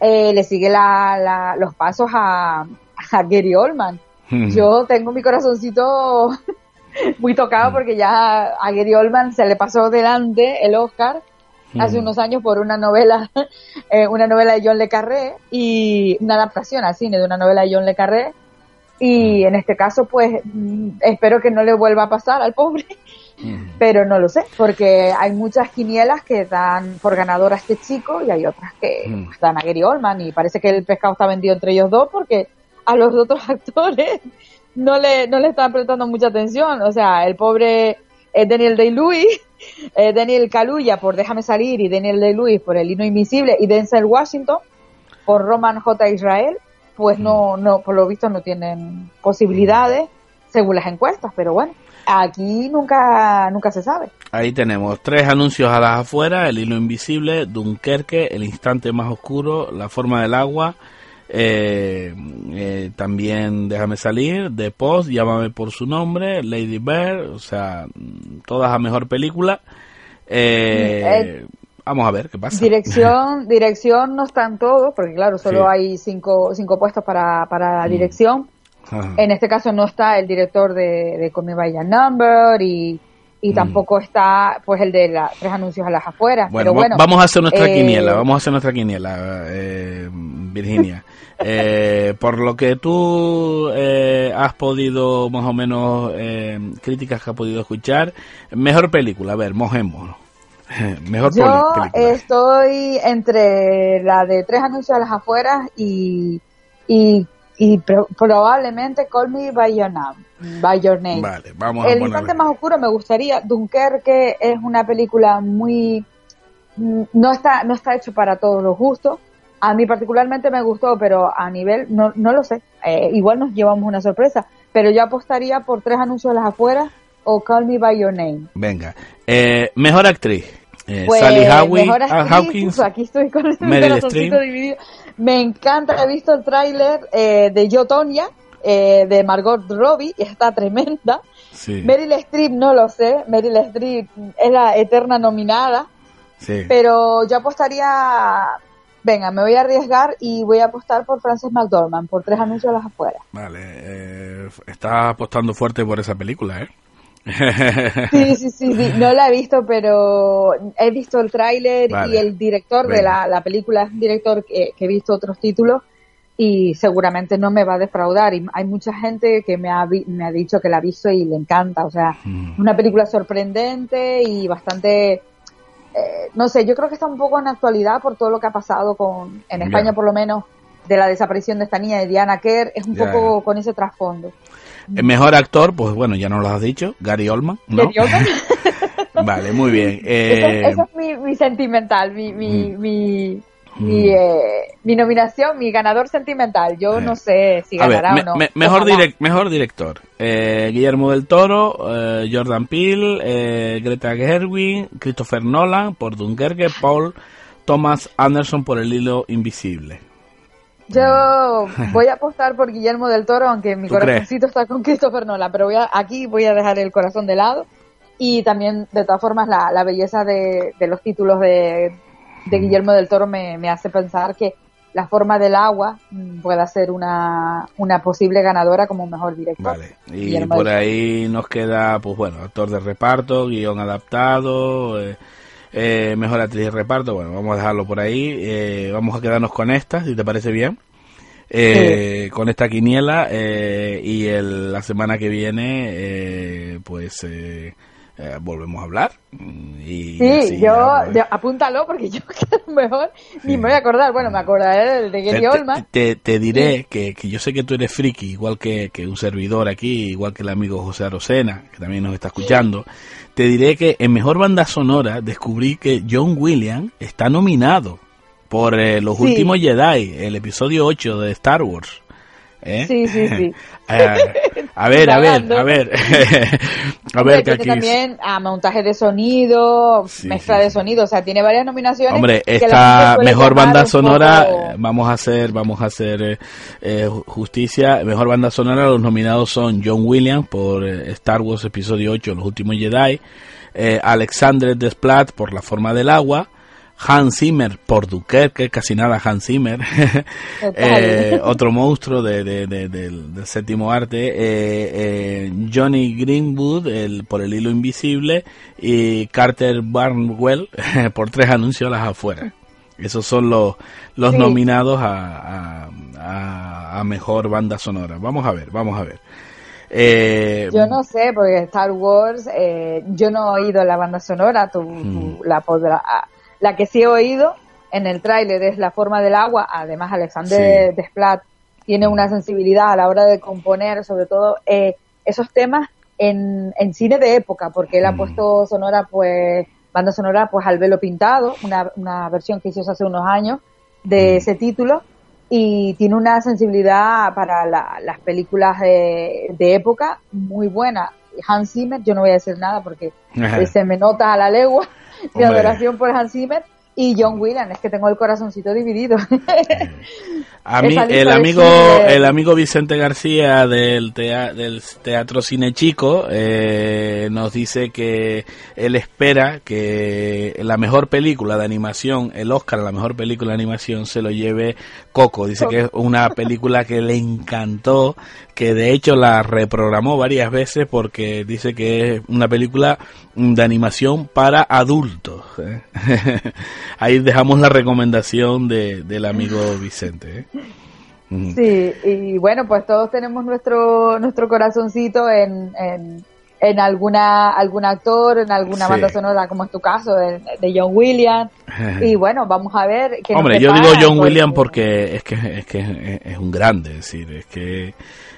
eh, le sigue la, los pasos a, a Gary Oldman. [laughs] Yo tengo mi corazoncito [laughs] muy tocado porque ya a Gary Oldman se le pasó delante el Oscar hace unos años por una novela, [laughs] eh, una novela de John Le Carré y una adaptación al cine de una novela de John Le Carré. Y en este caso, pues, mm, espero que no le vuelva a pasar al pobre pero no lo sé, porque hay muchas quinielas que dan por ganador a este chico y hay otras que dan a Gary Oldman y parece que el pescado está vendido entre ellos dos porque a los otros [laughs] actores no le, no le están prestando mucha atención. O sea, el pobre eh, Daniel Day-Lewis, [laughs] eh, Daniel Kaluuya por Déjame Salir y Daniel Day-Lewis por El Hino Invisible y Denzel Washington por Roman J. Israel, pues no, no, por lo visto no tienen posibilidades según las encuestas, pero bueno. Aquí nunca, nunca se sabe. Ahí tenemos tres anuncios a las afueras, el hilo invisible, Dunkerque, el instante más oscuro, la forma del agua, eh, eh, también Déjame salir, The Post, Llámame por su nombre, Lady Bird, o sea, todas a mejor película. Eh, vamos a ver qué pasa. Dirección, [laughs] dirección no están todos, porque claro, solo hay cinco, cinco puestos para, para mm. dirección. En este caso no está el director de, de Come By Number y, y mm. tampoco está pues el de los tres anuncios a las afueras. Bueno, pero bueno vamos a hacer nuestra eh, quiniela, vamos a hacer nuestra quiniela, eh, Virginia. [laughs] eh, por lo que tú eh, has podido más o menos eh, críticas que has podido escuchar, mejor película, a ver, mojémonos. [laughs] Mejor Yo estoy entre la de tres anuncios a las afueras y, y y probablemente Call Me By Your Name. By Your Name. Vale, vamos El instante más oscuro me gustaría. Dunkerque es una película muy mm, no está no está hecho para todos los gustos. A mí particularmente me gustó, pero a nivel no no lo sé. Eh, igual nos llevamos una sorpresa, pero yo apostaría por tres anuncios de las afueras o Call Me By Your Name. Venga, eh, mejor actriz. Eh, pues, Sally Howie, ah, Hawkins, aquí estoy con el corazoncito dividido. Me encanta, he visto el tráiler eh, de Yo Tonya, eh, de Margot Robbie, y está tremenda. Meryl Streep no lo sé, Meryl Streep es la eterna nominada, pero yo apostaría, venga, me voy a arriesgar y voy a apostar por Frances McDormand, por tres anuncios a las afueras. Vale, eh, está apostando fuerte por esa película, ¿eh? [laughs] Sí, sí, sí, no la he visto, pero he visto el tráiler y el director de la, película es un director que, he visto otros títulos y seguramente no me va a defraudar. Y hay mucha gente que me ha, me ha dicho que la ha visto y le encanta. O sea, mm. una película sorprendente y bastante, eh, no sé, yo creo que está un poco en actualidad por todo lo que ha pasado con, en España por lo menos, de la desaparición de esta niña de Diana Kerr, es un poco con ese trasfondo. El mejor actor, pues bueno, ya nos lo has dicho, Gary Oldman, ¿no? ¿Gary Oldman? [laughs] vale, muy bien. Eh... Eso, es mi, sentimental, mi, mi, mi, mi, eh, mi, nominación, mi ganador sentimental. Yo no sé si ganará o no. mejor, mejor director. Eh, Guillermo del Toro, eh, Jordan Peele, Greta Gerwig, Christopher Nolan por Dunkerque, Paul Thomas Anderson por El Hilo Invisible. Yo [laughs] voy a apostar por Guillermo del Toro, aunque mi corazoncito está con [laughs] Christopher Nolan, pero voy a, aquí voy a dejar el corazón de lado. Y también, de todas formas, la, la belleza de, de, los títulos de, de Guillermo del Toro me, me, hace pensar que La forma del agua mm, pueda ser una, una posible ganadora como mejor director. Vale, y por ahí nos queda, pues bueno, actor de reparto, guion adaptado. Eh, Eh, mejor actriz de reparto, bueno, vamos a dejarlo por ahí. Eh, vamos a quedarnos con esta, si te parece bien. Eh, con esta quiniela eh, y el, la semana que viene eh, pues volvemos a hablar y Sí, así yo, pues, yo- apúntalo porque yo [laughs] que a lo mejor ni me voy a acordar. Bueno, me acordaré del de Gary te- Oldman. te- te diré que, que yo sé que tú eres friki, igual que, que un servidor aquí, igual que el amigo José Arocena, que también nos está escuchando. Te diré que en Mejor Banda Sonora descubrí que John Williams está nominado por eh, Los Sí. Últimos Jedi, el episodio 8 de Star Wars. ¿Eh? Sí, sí, sí. [laughs] Eh, a ver, a ver, a ver. [laughs] a ver, que aquí. también a montaje de sonido, Sí, mezcla sí, de sonido, o sea, tiene varias nominaciones. Hombre, esta mejor banda sonora, poco- vamos a hacer, vamos a hacer eh, eh, ju- justicia. Mejor banda sonora, los nominados son John Williams por eh, Star Wars Episodio 8, Los Últimos Jedi, eh, Alexandre Desplat por La Forma del Agua, Hans Zimmer por Dunkerque, casi nada Hans Zimmer, [laughs] eh, otro monstruo de, de- de- del, del séptimo arte, eh, eh, Johnny Greenwood el, por El Hilo Invisible y Carter Barnwell [laughs] por Tres Anuncios a las afueras. Esos son los, los Sí. nominados a, a, a- a mejor banda sonora. Vamos a ver, vamos a ver. Eh, Yo no sé, porque Star Wars, eh, yo no he oído la banda sonora, tú, Hmm. tú la podrás. La que sí he oído en el tráiler es La forma del agua. Además, Alexander Sí. Desplat tiene una sensibilidad a la hora de componer, sobre todo eh, esos temas en, en cine de época, porque él ha Mm. puesto sonora, pues, banda sonora, pues, al velo pintado, una, una versión que hizo hace unos años de Mm. ese título y tiene una sensibilidad para la- las películas de, de época muy buena. Hans Zimmer, yo no voy a decir nada porque [laughs] se me nota a la legua mi adoración por Hans Zimmer y John Williams, es que tengo el corazoncito dividido. [laughs] A mí, el amigo, el amigo Vicente García del, tea- del Teatro Cine Chico eh, nos dice que él espera que la mejor película de animación, el Oscar a la mejor película de animación se lo lleve Coco. Dice que es una película que le encantó, que de hecho la reprogramó varias veces porque dice que es una película de animación para adultos. ¿eh? [laughs] Ahí dejamos la recomendación de, del amigo Vicente. ¿eh? Sí, y bueno, pues todos tenemos nuestro nuestro corazoncito en, en, en alguna algún actor, en alguna Sí. banda sonora, como es tu caso, de, de John Williams. Y bueno, vamos a ver. qué Hombre, yo digo John Williams porque es que es que es- es un grande, es decir, es que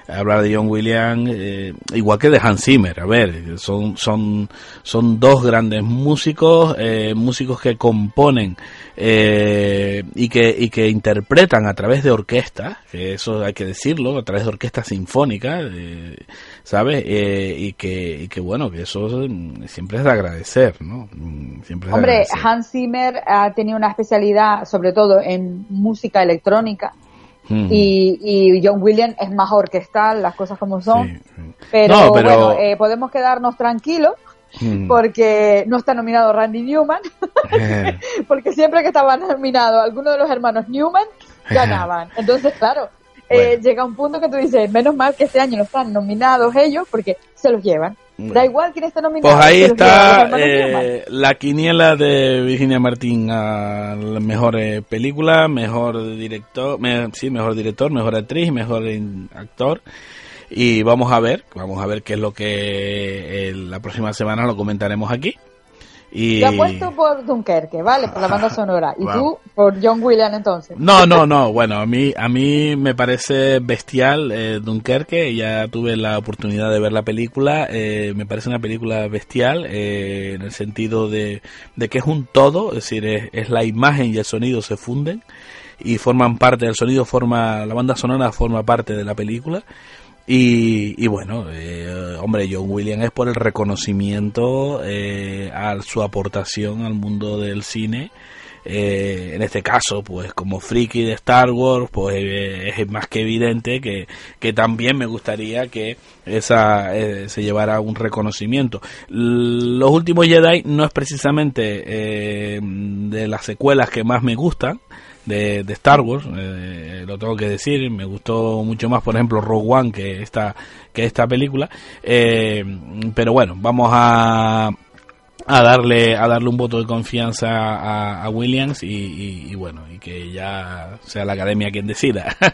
hablar de John Williams eh, igual que de Hans Zimmer, a ver, son son son dos grandes músicos, eh, músicos que componen eh, y que y que interpretan a través de orquestas, que eso hay que decirlo, a través de orquestas sinfónicas, eh, ¿sabes? Eh, y que y que bueno, que eso siempre es de agradecer, ¿no? Mm, Siempre es Hombre, agradecer. Hans Zimmer ha tenido una especialidad, sobre todo en música electrónica, Y, y John Williams es más orquestal, las cosas como son. Sí, sí. Pero, No, pero- bueno, eh, podemos quedarnos tranquilos Mm. porque no está nominado Randy Newman, Eh, [laughs] porque siempre que estaba nominado alguno de los hermanos Newman, ganaban. Entonces, claro, eh, llega un punto que tú dices, menos mal que este año no están nominados ellos porque se los llevan. Da igual quién esté nominado. Pues ahí está eh, la quiniela de Virginia Martín a la mejor eh, película, mejor director, me- sí, mejor director, mejor actriz, mejor actor. Y vamos a ver, vamos a ver qué es lo que eh, la próxima semana lo comentaremos aquí. Y Yo apuesto por Dunkerque, ¿vale? Por la banda sonora. Y Wow. tú por John Williams entonces. No, no, no. Bueno, a mí, a mí me parece bestial eh, Dunkerque. Ya tuve la oportunidad de ver la película. eh, me parece una película bestial eh, en el sentido de, de que es un todo, es decir, es, es la imagen y el sonido se funden y forman parte del sonido, forma la banda sonora forma parte de la película. Y, y bueno, eh, hombre, John Williams es por el reconocimiento eh, a su aportación al mundo del cine. Eh, en este caso, pues como friki de Star Wars, pues eh, es más que evidente que, que también me gustaría que esa eh, se llevara un reconocimiento. Los últimos Jedi no es precisamente eh, de las secuelas que más me gustan, de, de Star Wars, eh, lo tengo que decir, me gustó mucho más, por ejemplo, Rogue One que esta, que esta película, eh, pero bueno, vamos a, a darle a darle un voto de confianza a, a Williams y, y- y bueno y que ya sea la academia quien decida [laughs]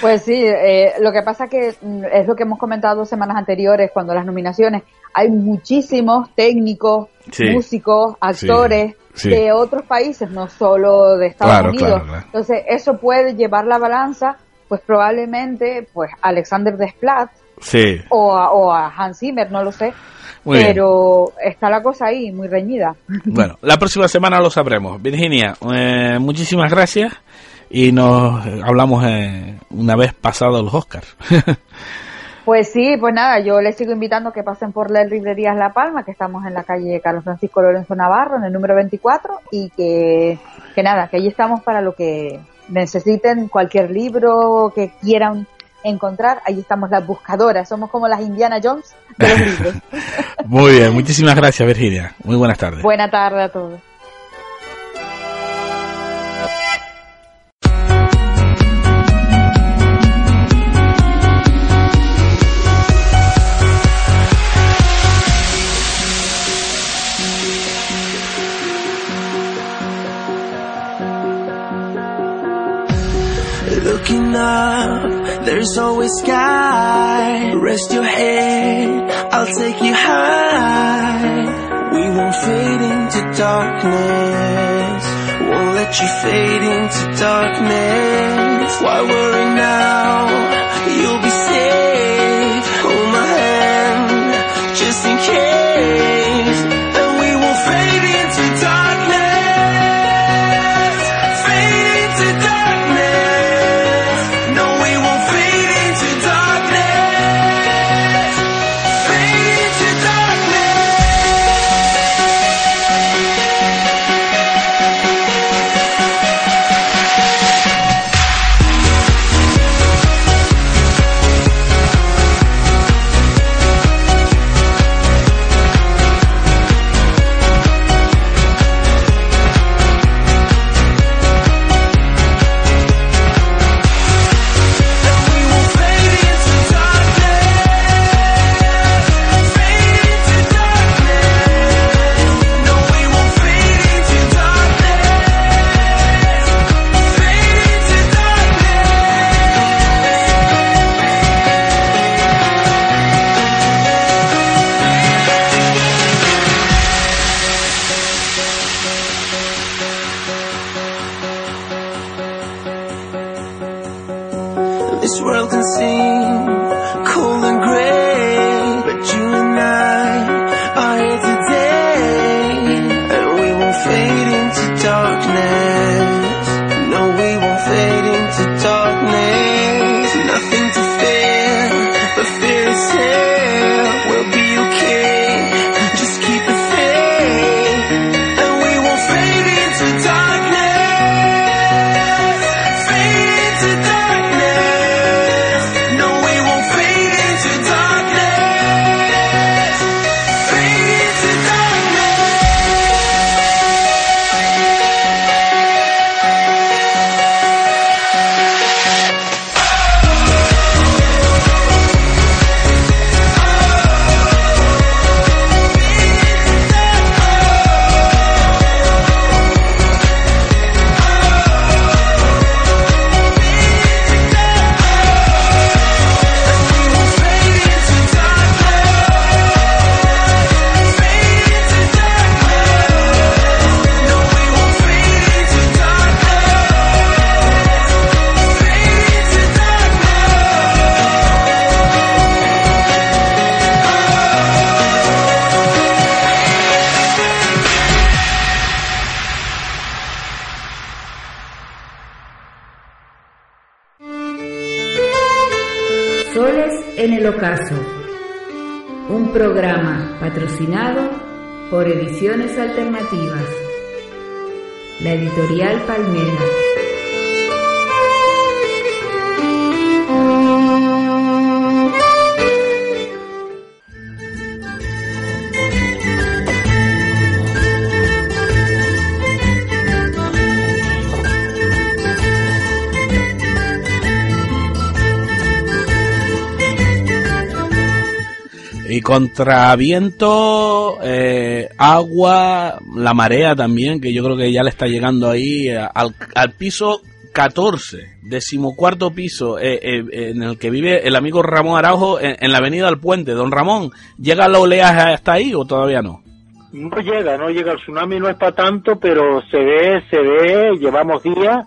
Pues sí, eh, lo que pasa que mm, es lo que hemos comentado semanas anteriores cuando las nominaciones hay muchísimos técnicos, Sí. músicos, actores sí. De otros países, no solo de Estados Claro, Unidos. claro, claro. Entonces eso puede llevar la balanza, pues probablemente, pues Alexander Desplat sí o a, o a Hans Zimmer, no lo sé. Muy bien. pero está la cosa ahí muy reñida. [laughs] bueno la próxima semana lo sabremos Virginia eh, muchísimas gracias y nos hablamos eh, una vez pasados los Oscars [laughs] Pues sí, pues nada, yo les sigo invitando a que pasen por las librerías La Palma, que estamos en la calle Carlos Francisco Lorenzo Navarro, en el número 24, y que, que nada, que allí estamos para lo que necesiten, cualquier libro que quieran encontrar, allí estamos las buscadoras, somos como las Indiana Jones de los libros. [laughs] muy bien muchísimas gracias Virginia muy buenas tardes Buena tarde a todos. Up, there's always sky. Rest your head, I'll take you high. We won't fade into darkness. Won't let you fade into darkness. Why worry now? You'll be patrocinado por Ediciones Alternativas, la editorial Palmera. Y contra viento, eh, agua, la marea también, que yo creo que ya le está llegando ahí eh, al, piso 14, decimocuarto piso, eh, eh, en el que vive el amigo Ramón Araujo en, en la avenida del Puente. Don Ramón, ¿llega la oleaje hasta ahí o todavía no? No llega, no llega. El tsunami no es para tanto, pero se ve, se ve. Llevamos días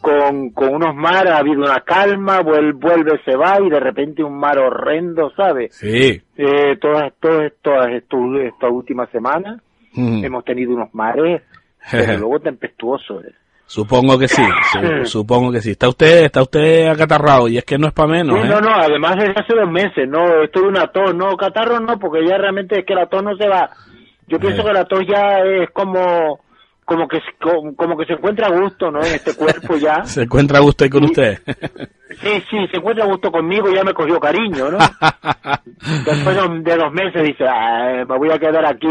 con, con unos mares, ha habido una calma, vuel- vuelve, se va y de repente un mar horrendo, ¿sabes? Sí. Eh, todas, todas, todas estas últimas semanas Mm. hemos tenido unos mares, pero [laughs] luego tempestuosos. eh. Supongo que sí, su- [laughs] supongo que sí. Está usted, está usted acatarrado y es que no es para menos, Sí, ¿eh? no, no, además desde hace dos meses, no, esto de una tos, no, catarro no, porque ya realmente es que la tos no se va. Yo pienso Eh. que la tos ya es como, como que, como, como que se encuentra a gusto, ¿no? En este cuerpo ya. [laughs] Se encuentra a gusto ahí con usted. Sí, sí, se encuentra a gusto conmigo, ya me cogió cariño, ¿no? [laughs] Después de, de dos meses dice, "Ah, me voy a quedar aquí,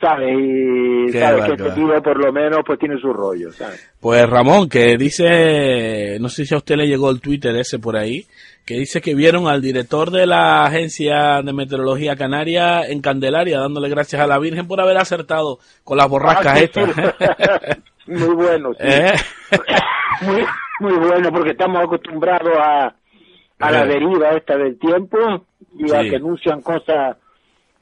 ¿sabes? Y Qué sabes que este tío por lo menos pues tiene su rollo, ¿sabes? Pues Ramón, que dice, no sé si a usted le llegó el Twitter ese por ahí, que dice que vieron al director de la Agencia de Meteorología Canaria en Candelaria, dándole gracias a la Virgen por haber acertado con las borrascas Ah, sí, estas. sí. [laughs] muy bueno, sí. ¿Eh? [laughs] muy, muy bueno porque estamos acostumbrados a, a la Eh. deriva esta del tiempo y a que anuncian cosas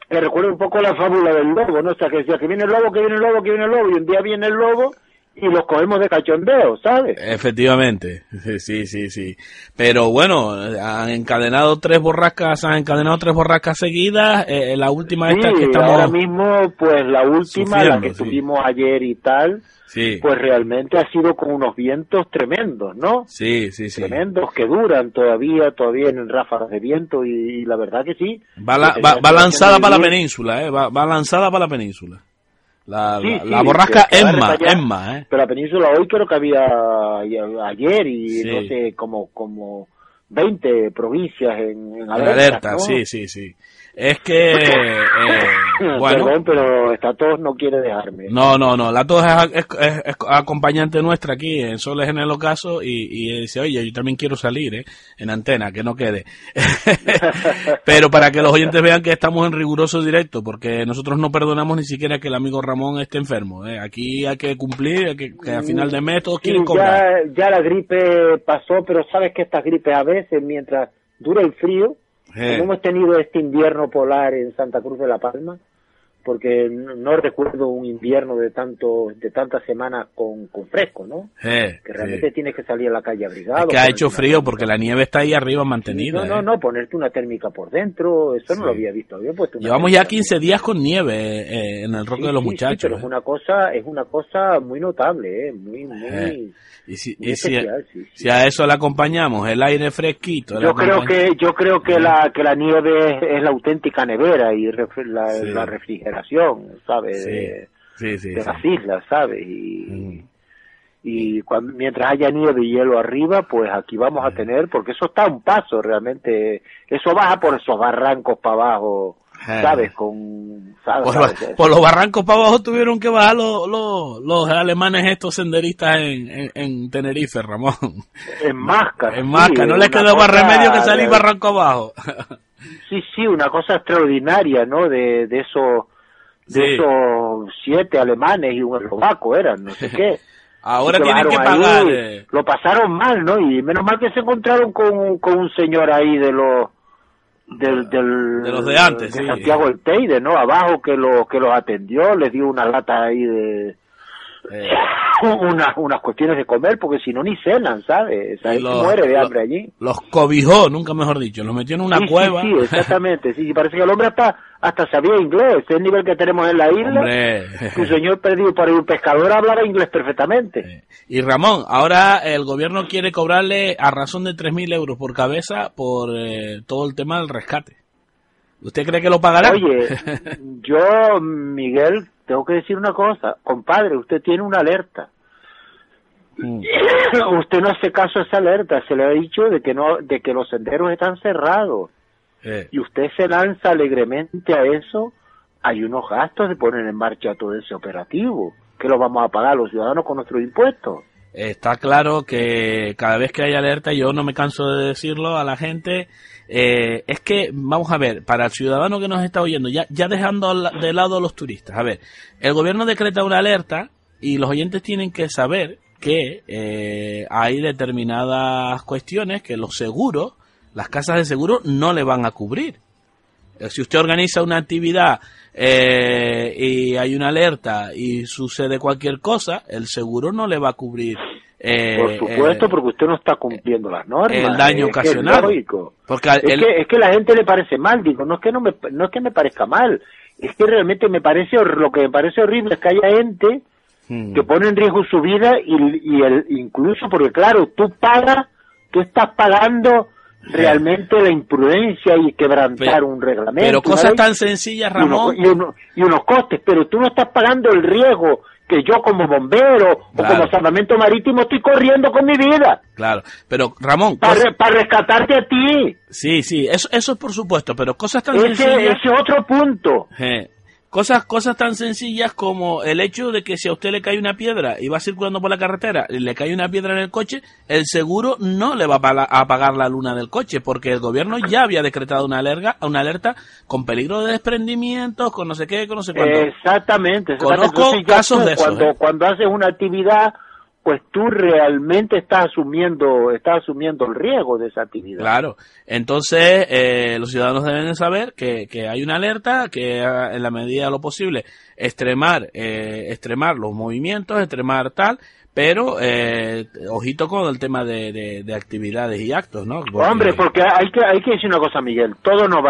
me recuerda un poco la fábula del lobo, ¿no? O sea, que decía que viene el lobo, que viene el lobo, que viene el lobo, y un día viene el lobo y los cogemos de cachondeo, ¿sabes? Efectivamente, sí, sí, sí. Pero bueno, han encadenado tres borrascas, han encadenado tres borrascas seguidas. eh, la última esta Sí, que estamos. ahora mismo, pues la última, la que sí. tuvimos ayer y tal, Sí, pues realmente ha sido con unos vientos tremendos, ¿no? sí, sí, sí. tremendos que duran todavía, todavía en ráfagas de viento y, y la verdad que sí. Va, la- Que va, va lanzada para la península, eh. Va, va lanzada para la península. La, Sí, la, sí, la borrasca Emma, allá. Emma, eh. Pero la península hoy creo que había ayer y Sí. no sé, como como 20 provincias en, en En alerta. alerta, ¿no? sí, sí, sí. Es que, eh, [coughs] bueno, Perdón, pero esta tos no quiere dejarme. no, no, no, la tos es, es- es- es acompañante nuestra aquí en Soles en el Ocaso y, y dice, oye, yo también quiero salir, ¿eh? En antena, que no quede. [laughs] Pero para que los oyentes vean que estamos en riguroso directo, porque nosotros no perdonamos ni siquiera que el amigo Ramón esté enfermo, ¿eh? Aquí hay que cumplir, hay que, que a final de mes todos quieren cobrar. ya, ya la gripe pasó, pero sabes que estas gripes a veces, mientras dura el frío, Eh. Hemos tenido este invierno polar en Santa Cruz de la Palma, porque no, no recuerdo un invierno de tanto de tantas semanas con, con fresco, ¿no? Eh, Que sí. realmente tienes que salir a la calle abrigado. Es que ha hecho frío porque la nieve está ahí arriba mantenida. No, no, ¿eh? no, ponerte una térmica por dentro, eso no Sí. lo había visto. Había puesto Llevamos ya térmica 15 por días con nieve eh, en el Sí, de los sí, sí, muchachos. pero ¿eh? es una cosa, es una cosa muy notable, ¿eh? muy, muy, Eh, Y si, muy y si, especial, sí, sí. si a eso le acompañamos el aire fresquito. Yo creo que yo creo que la que la nieve es, la auténtica nevera y la, Sí. la refrigeración, ¿sabes? Sí, De, sí, sí. de sí. las islas, ¿sabes? Y, Mm. y cuando, mientras haya nieve y hielo arriba, pues aquí vamos a tener, porque eso está a un paso realmente, eso baja por esos barrancos para abajo, Eh. ¿sabes? Con, ¿sabes? Por, ¿sabes? por los barrancos para abajo tuvieron que bajar los, los, los alemanes estos senderistas en, en, en Tenerife, Ramón. En máscara. En Masca, sí, no les quedó más remedio que salir de- barranco abajo. Sí, sí, una cosa extraordinaria, ¿no? De, de esos de esos siete alemanes y un eslovaco eran, no sé qué. [laughs] Ahora tienen que pagar. ahí, eh, Lo pasaron mal, ¿no? Y menos mal que se encontraron con, con un señor ahí de los del, del De los de antes, de sí. Santiago el Teide, ¿no? Abajo que los que los atendió, les dio una lata ahí de eh, [laughs] unas unas cuestiones de comer porque si no ni cenan, ¿sabes? Gente los- muere de los- hambre allí. los cobijó, nunca mejor dicho. Los metió en una Sí, sí, cueva. Sí, exactamente. Sí, parece que el hombre hasta, hasta sabía inglés. Es el nivel que tenemos en la isla. Un señor perdido para un pescador hablaba inglés perfectamente. Y Ramón, ahora el gobierno quiere cobrarle a razón de 3.000 euros por cabeza por eh, todo el tema del rescate. ¿Usted cree que lo pagará? Oye, [laughs] yo, Miguel, tengo que decir una cosa. Compadre, usted tiene una alerta. Mm. [coughs] usted no hace caso a esa alerta. Se le ha dicho de que no, de que los senderos están cerrados. Eh, Y usted se lanza alegremente a eso. Hay unos gastos de poner en marcha todo ese operativo. Que lo vamos a pagar los ciudadanos con nuestros impuestos. Está claro que cada vez que hay alerta, yo no me canso de decirlo a la gente, eh, es que, vamos a ver, para el ciudadano que nos está oyendo, ya, ya dejando de lado a los turistas, a ver, el gobierno decreta una alerta y los oyentes tienen que saber que eh, hay determinadas cuestiones que los seguros, las casas de seguro no le van a cubrir. Eh, Si usted organiza una actividad eh, y hay una alerta y sucede cualquier cosa, el seguro no le va a cubrir. eh, Por supuesto, eh, porque usted no está cumpliendo las normas. el daño es que ocasionado. Es, porque Es, el- que, es que la gente le parece mal, digo, no es que no me, no es que me parezca mal, es que realmente me parece, lo que me parece horrible es que haya gente Hmm. que pone en riesgo su vida y, y el, incluso porque claro, tú pagas, tú estás pagando realmente la imprudencia y quebrantar Pero- un reglamento. pero cosas tan sencillas, Ramón. Y, uno- y unos costes, pero tú no estás pagando el riesgo que yo como bombero o como salvamento marítimo estoy corriendo con mi vida Claro, pero Ramón, para, para rescatarte a ti. sí, sí, eso, eso es por supuesto, pero cosas tan Ese sencillas, ese otro punto. Cosas, cosas tan sencillas como el hecho de que si a usted le cae una piedra y va circulando por la carretera y le cae una piedra en el coche, el seguro no le va a pagar la luna del coche porque el gobierno ya había decretado una alerta, una alerta con peligro de desprendimientos, con no sé qué, con no sé cuánto. Exactamente. exactamente. Conozco Entonces, casos tú, de esos, Cuando, ¿eh? cuando haces una actividad, pues tú realmente estás asumiendo, estás asumiendo el riesgo de esa actividad. Claro, entonces eh, los ciudadanos deben de saber que, que hay una alerta, que en la medida de lo posible extremar, eh, extremar los movimientos, extremar tal, pero eh, ojito con el tema de, de- de actividades y actos, ¿no? Porque- Hombre, porque hay que, hay que decir una cosa, Miguel. Todos nos,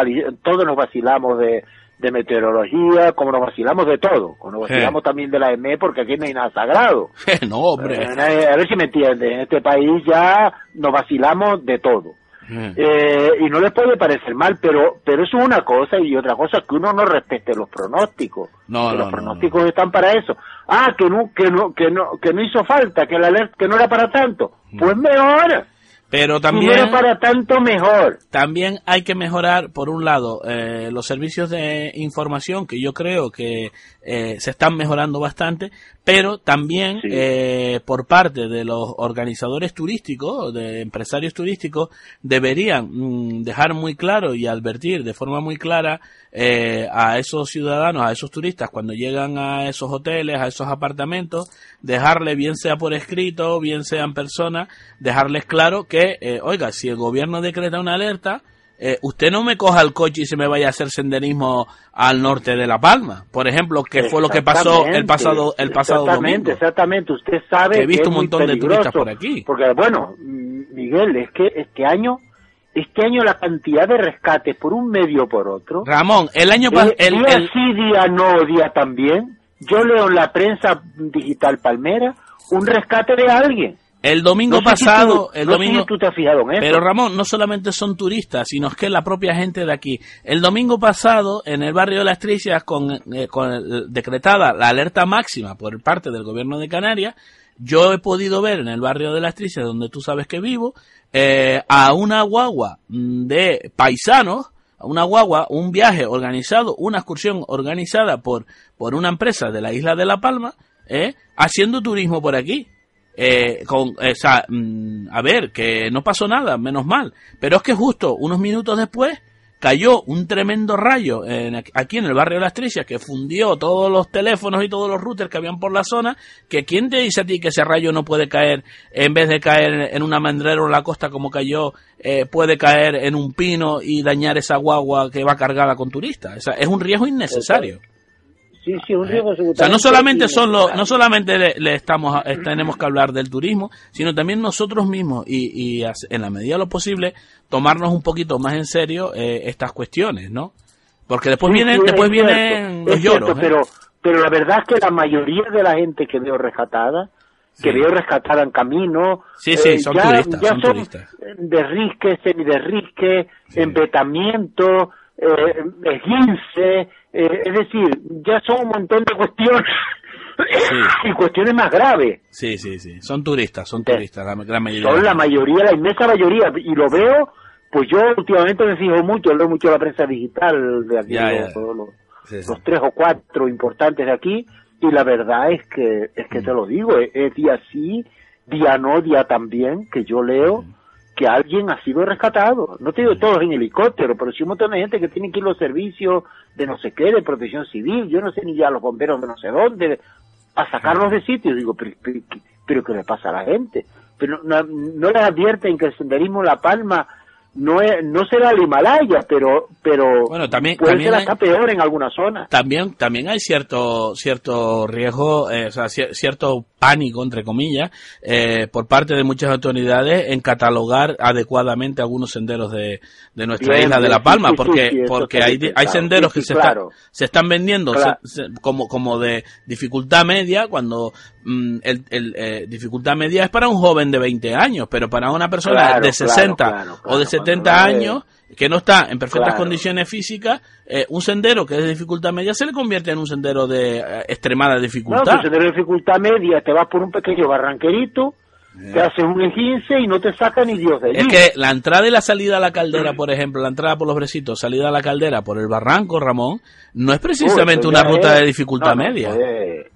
todos nos vacilamos de, de meteorología, como nos vacilamos de todo. Como nos vacilamos también de la EME, porque aquí no hay nada sagrado. [laughs] no, hombre. Eh, a ver si me entiendes. En este país ya nos vacilamos de todo. Eh, y no les puede parecer mal, pero pero eso es una cosa y otra cosa es que uno no respete los pronósticos. No, Que no, los no, pronósticos están para eso. Ah, que no que no que no que no hizo falta, que la alerta que no era para tanto. Pues mejor. Pero no también... para tanto mejor. También hay que mejorar, por un lado, eh, los servicios de información, que yo creo que eh, se están mejorando bastante, pero también Sí. eh, por parte de los organizadores turísticos, de empresarios turísticos, deberían mm, dejar muy claro y advertir de forma muy clara eh, a esos ciudadanos, a esos turistas, cuando llegan a esos hoteles, a esos apartamentos, dejarle, bien sea por escrito, bien sea en persona, dejarles claro que, eh, oiga, si el gobierno decreta una alerta, eh, usted no me coja el coche y se me vaya a hacer senderismo al norte de La Palma, por ejemplo, que fue lo que pasó el pasado el pasado exactamente, domingo. Exactamente, usted sabe Que he visto es un montón de turistas por aquí. Porque bueno, Miguel, es que este año este año la cantidad de rescates por un medio o por otro, Ramón, el año pasado, día sí, día no, día también. Yo leo en la prensa digital Palmera un rescate de alguien. El domingo No sé si pasado, tú- el no sé domingo, si tú te has fijado en eso. Pero Ramón, no solamente son turistas, sino es que la propia gente de aquí. El domingo pasado, en el barrio de Las Tricias, con, eh, con el- decretada la alerta máxima por parte del gobierno de Canarias, yo he podido ver en el barrio de Las Tricias, donde tú sabes que vivo, eh, a una guagua mm, de paisanos, a una guagua, un viaje organizado, una excursión organizada por, por una empresa de la isla de La Palma, eh, haciendo turismo por aquí eh, con, o sea, mm, a ver, que no pasó nada, menos mal. Pero es que justo unos minutos después cayó un tremendo rayo en- aquí en el barrio de Las Tricias que fundió todos los teléfonos y todos los routers que habían por la zona. Que quién te dice a ti que ese rayo no puede caer en vez de caer en una mandrera en la costa como cayó, eh, puede caer en un pino y dañar esa guagua que va cargada con turistas. Es un riesgo innecesario. Sí, sí, un riesgo O sea, no solamente son los, no solamente le, le estamos, eh, tenemos que hablar del turismo, sino también nosotros mismos y, y en la medida de lo posible tomarnos un poquito más en serio eh, estas cuestiones, ¿no? Porque después Sí, vienen, después es vienen los cierto, lloros. ¿eh? pero, pero la verdad es que la mayoría de la gente que veo rescatada, que veo rescatada en camino, Sí, sí, eh, son ya, turistas, ya son son turistas. de risque, semiderrisque, Sí. embetamiento, eh, esguince, eh, es decir, ya son un montón de cuestiones [laughs] y cuestiones más graves. Sí, sí, sí, son turistas, son Sí. turistas, la gran mayoría. Son la mayoría, la inmensa mayoría, y lo veo, pues yo últimamente me fijo mucho, leo mucho la prensa digital de aquí, Ya, los- ya. los- Sí, sí. los tres o cuatro importantes de aquí y la verdad es que es que te lo digo es, es día sí día no, día también, que yo leo que alguien ha sido rescatado. No te digo todos en helicóptero, pero sí un montón de gente que tiene que ir a los servicios de no sé qué, de protección civil, yo no sé ni ya los bomberos de no sé dónde, a sacarlos de sitios. Digo, pero, pero, pero ¿qué le pasa a la gente? Pero no, no les advierten que el senderismo La Palma no es, no será el Himalaya, pero pero Bueno, también- puede también ser hay- hasta peor en algunas zonas. También, también hay cierto, cierto riesgo, eh, o sea, cier- cierto pánico, entre comillas, eh, por parte de muchas autoridades en catalogar adecuadamente algunos senderos de, de nuestra Bien, isla de La Palma, sí, sí, porque, sí, porque está hay, hay senderos que se, claro. están, se están vendiendo Claro. se- se- como, como de dificultad media, cuando mm, el, el, eh, dificultad media es para un joven de 20 años, pero para una persona Claro, de claro, 60 claro, o de cuando 70 la ve- años, que no está en perfectas condiciones físicas, eh, un sendero que es de dificultad media se le convierte en un sendero de eh, extremada No, dificultad. pues de dificultad media, te vas por un pequeño barranquerito, te haces un esguince y no te saca ni Dios de allí. es que la entrada y la salida a la caldera, por ejemplo, la entrada por los brecitos, salida a la caldera por el barranco, Ramón, no es precisamente Uy, una ruta es- de dificultad no, no, media. eso es-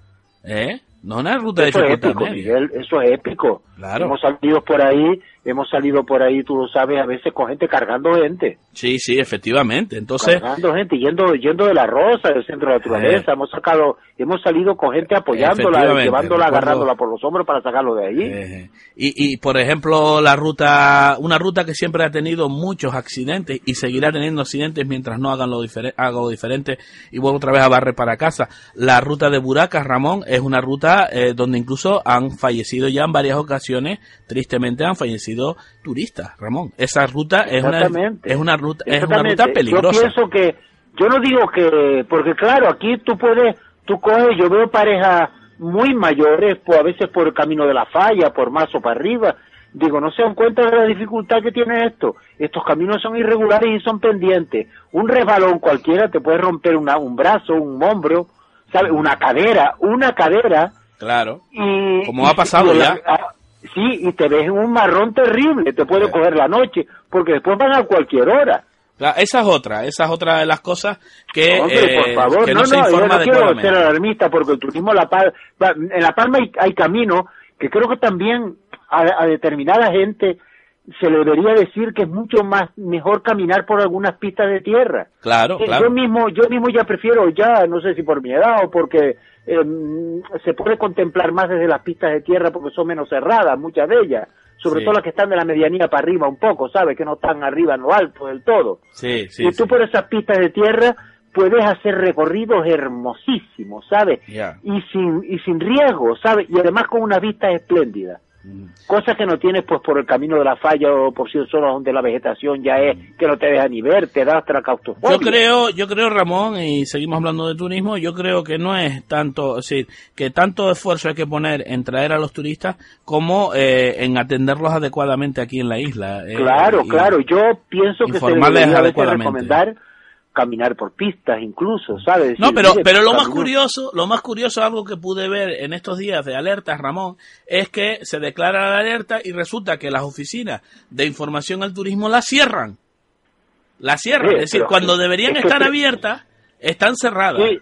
¿Eh? No es una ruta de es dificultad épico, media. Miguel, eso es épico. Claro. Hemos salido por ahí, hemos salido por ahí, tú lo sabes, a veces con gente cargando gente. Sí, sí, efectivamente. Entonces, cargando gente, yendo, yendo de la Rosa, del centro de la naturaleza, hemos sacado, hemos salido con gente apoyándola, llevándola, agarrándola por los hombros para sacarlo de allí. Eh, y, y, por ejemplo, la ruta, una ruta que siempre ha tenido muchos accidentes y seguirá teniendo accidentes mientras no hagan lo, difere- haga lo diferente y vuelvo otra vez a barrer para casa. La ruta de Buracas, Ramón, es una ruta eh, donde incluso han fallecido ya en varias ocasiones, tristemente han fallecido turistas, Ramón. Esa ruta es una, es una ruta, es una ruta peligrosa. Yo pienso que, yo no digo que, porque claro, aquí tú puedes, tú coges, yo veo parejas muy mayores, pues a veces por el camino de la falla, por más o para arriba, digo, no se dan cuenta de la dificultad que tiene esto. Estos caminos son irregulares y son pendientes. Un resbalón cualquiera te puede romper una, un brazo, un hombro, ¿sabes? Una cadera, una cadera, Claro. y Como ha pasado y ya. ah, sí y te ves en un marrón terrible te puede coger la noche porque después van a cualquier hora esa es otra, esa es otra de las cosas que, Hombre, eh, por favor, que no, no, se yo no quiero ser alarmista porque el turismo La Paz, va- en La Palma hay, hay caminos que creo que también a, a determinada gente se le debería decir que es mucho más mejor caminar por algunas pistas de tierra. Claro, Eh, claro. Yo mismo, yo mismo ya prefiero ya, no sé si por mi edad o porque eh, se puede contemplar más desde las pistas de tierra porque son menos cerradas, muchas de ellas, sobre Sí. todo las que están de la medianía para arriba un poco, ¿sabes? Que no están arriba en lo alto del todo. Sí, sí, y tú por esas pistas de tierra puedes hacer recorridos hermosísimos, ¿sabes? Y sin y sin riesgo, ¿sabes? Y además con una vista espléndida. Cosas que no tienes pues por el camino de la falla o por ciertas zonas donde la vegetación ya es que no te deja ni ver, te da hasta la claustrofobia. Yo creo, yo creo Ramón, y seguimos hablando de turismo, yo creo que no es tanto, es decir, que tanto esfuerzo hay que poner en traer a los turistas como eh, en atenderlos adecuadamente aquí en la isla. eh, Claro, claro, yo pienso que se debería adecuadamente. recomendar caminar por pistas incluso, ¿sabes? No, pero, mire, pero lo más camino- curioso, lo más curioso, algo que pude ver en estos días de alertas, Ramón, es que se declara la alerta y resulta que las oficinas de información al turismo la cierran. La cierran. Sí, es decir, cuando deberían estar abiertas, están cerradas. Sí,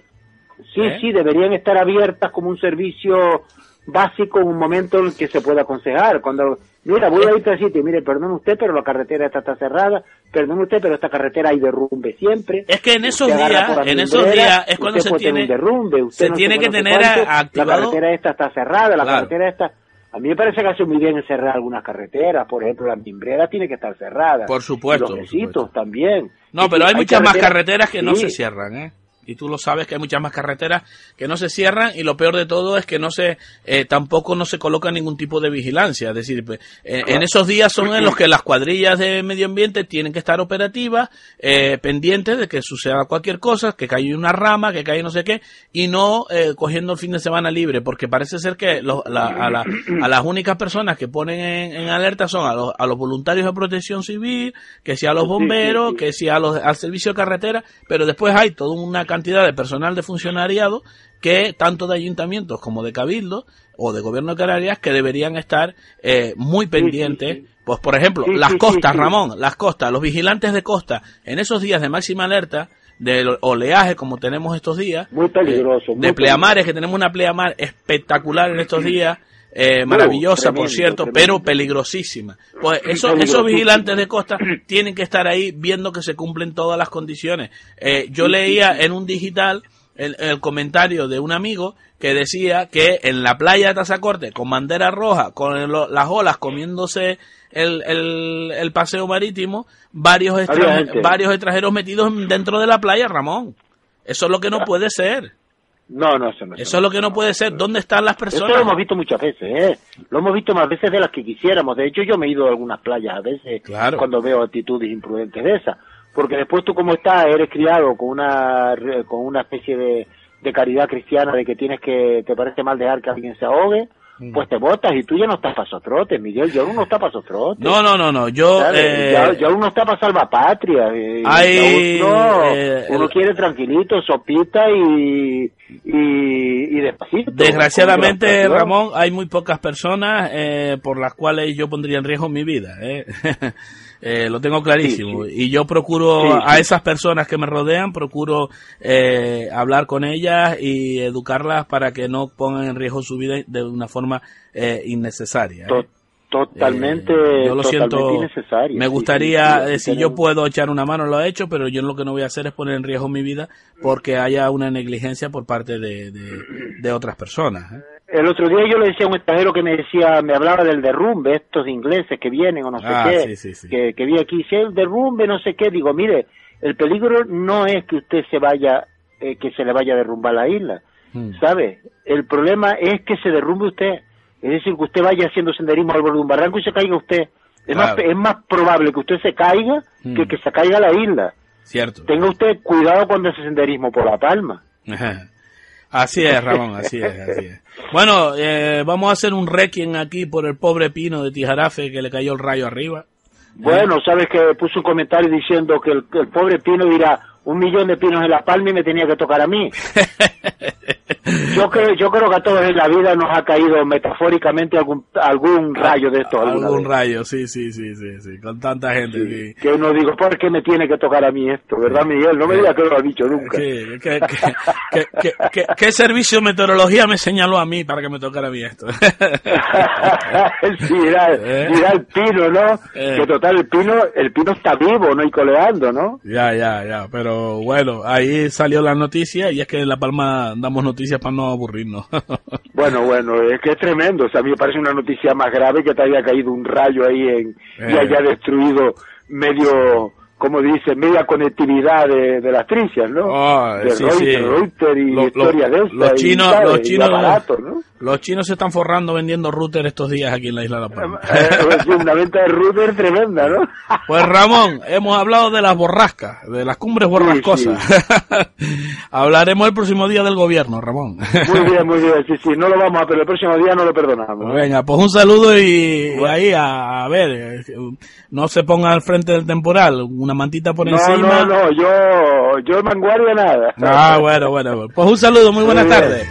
sí, ¿Eh? sí, deberían estar abiertas como un servicio básico en un momento en el que se pueda aconsejar. Cuando, mira, voy a ir a sitio, mire, perdón usted, pero la carretera esta está cerrada, perdón usted, pero esta carretera hay derrumbe siempre. Es que en esos días, por en esos días es cuando usted se tiene, un derrumbe, usted se no sé tiene qué, que tener cuánto, activado. La carretera esta está cerrada, la Claro. carretera esta... A mí me parece que hace muy bien en cerrar algunas carreteras, por ejemplo, la mimbrera tiene que estar cerrada. Por supuesto, Y por los besitos también. No, pero hay, muchas más carreteras que no se cierran, ¿eh? Y tú lo sabes que hay muchas más carreteras que no se cierran y lo peor de todo es que no se, eh, tampoco no se coloca ningún tipo de vigilancia. Es decir, pues, eh, en esos días son en los que las cuadrillas de medio ambiente tienen que estar operativas, eh, pendientes de que suceda cualquier cosa, que caiga una rama, que caiga no sé qué, y no eh, cogiendo el fin de semana libre, porque parece ser que los- la- a, la- a las únicas personas que ponen en, en alerta son a los, a los voluntarios de protección civil, que sea a los bomberos, que sea a los, al servicio de carretera, pero después hay toda una cantidad de personal de funcionariado que tanto de ayuntamientos como de cabildo o de gobierno de Canarias que deberían estar eh, muy pendientes. sí. Pues por ejemplo, las costas. Ramón, las costas, los vigilantes de costa, en esos días de máxima alerta, del oleaje como tenemos estos días, Muy peligroso, eh, muy de pleamares, que tenemos una pleamar espectacular en estos días, eh, maravillosa, por tremendo, cierto, tremendo. pero peligrosísima. Pues eso, esos vigilantes de costa tienen que estar ahí viendo que se cumplen todas las condiciones. Eh, yo leía en un digital el, el comentario de un amigo que decía que en la playa de Tazacorte, con bandera roja, con el- las olas comiéndose el, el, el paseo marítimo, varios, extra- gente. varios extranjeros metidos dentro de la playa, Ramón. Eso es lo que no puede ser. No, no, eso no. Eso es lo que no puede ser. ¿Dónde están las Eso lo personas? hemos visto muchas veces, ¿eh? Lo hemos visto más veces de las que quisiéramos. De hecho, yo me he ido a algunas playas a veces Claro. cuando veo actitudes imprudentes de esas. Porque después tú como estás, eres criado con una con una especie de, de caridad cristiana de que tienes que, te parece mal dejar que alguien se ahogue. Pues te botas y tú ya no estás para sotrotes, Miguel. Uno no está para sotrotes. No, no, no, no. Yo. eh, ya, ya uno está para salvapatria. eh, Hay, uno, eh, uno quiere tranquilito, sopita y, y, y despacito. Desgraciadamente. Ramón, hay muy pocas personas eh, por las cuales yo pondría en riesgo mi vida. ¿eh? [laughs] Eh, lo tengo clarísimo. Y yo procuro Sí, a esas personas que me rodean, procuro eh, hablar con ellas y educarlas para que no pongan en riesgo su vida de una forma eh, innecesaria. ¿eh? To- totalmente, Eh, yo lo totalmente siento. innecesario. Me gustaría, eh, si yo puedo echar una mano, lo he hecho, pero yo lo que no voy a hacer es poner en riesgo mi vida porque haya una negligencia por parte de, de, de otras personas. El otro día yo le decía a un extranjero que me decía, me hablaba del derrumbe, estos ingleses que vienen o no sé Ah, qué, sí, sí, sí. Que, que vi aquí, si el derrumbe, no sé qué, digo, mire, el peligro no es que usted se vaya, eh, que se le vaya a derrumbar la isla, Mm. ¿sabe? El problema es que se derrumbe usted, es decir, que usted vaya haciendo senderismo al borde de un barranco y se caiga usted. Es, más, Claro. es más probable que usted se caiga Mm. que que se caiga la isla. Cierto. Tenga usted cuidado cuando hace senderismo por La Palma. Así es, Ramón, así es, así es. Bueno, eh, vamos a hacer un requiem aquí por el pobre pino de Tijarafe que le cayó el rayo arriba. Bueno, sabes que puso un comentario diciendo que el, el pobre Pino dirá un millón de pinos en la palma y me tenía que tocar a mí. [laughs] Yo creo, yo creo que a todos en la vida nos ha caído metafóricamente algún, algún rayo de esto. Algún vez. rayo, sí, sí, sí, sí, sí, con tanta gente. Sí. Que uno digo, ¿por qué me tiene que tocar a mí esto? ¿Verdad, Miguel? No me digas que lo ha dicho nunca. Sí, ¿qué, qué, qué, qué- servicio de meteorología me señaló a mí para que me tocara a mí esto? [laughs] sí, dirá, ¿Eh? dirá el pino, ¿no? Eh. Que total, el pino, el pino está vivo, ¿no? Y coleando, ¿no? ya, ya, ya, pero bueno, ahí salió la noticia y es que en La Palma damos noticias para no aburrirnos. [laughs] Bueno, bueno, es que es tremendo. O sea, a mí me parece una noticia más grave que te haya caído un rayo ahí en, y Eh. haya destruido medio, como dice, media conectividad de, de las tricias, ¿no? Oh, de sí, Reuters, sí. Reuters y Lo- lo- historia de esta. los chinos- ¿sabes? los y chinos- aparatos, ¿no? Los chinos se están forrando vendiendo router estos días aquí en la isla de La Palma. Eh, pues sí, una venta de router tremenda, ¿no? [laughs] Pues Ramón, hemos hablado de las borrascas, de las cumbres borrascosas. [laughs] Hablaremos el próximo día del gobierno, Ramón. Muy bien, [laughs] muy bien, sí, sí, no lo vamos a, pero el próximo día no lo perdonamos. Venga, pues un saludo y, ahí a, a ver, eh, no se ponga al frente del temporal, una mantita por No, encima. no, no, yo, yo en vanguardia nada. Ah, bueno, bueno, bueno. pues un saludo, muy buenas Muy tardes.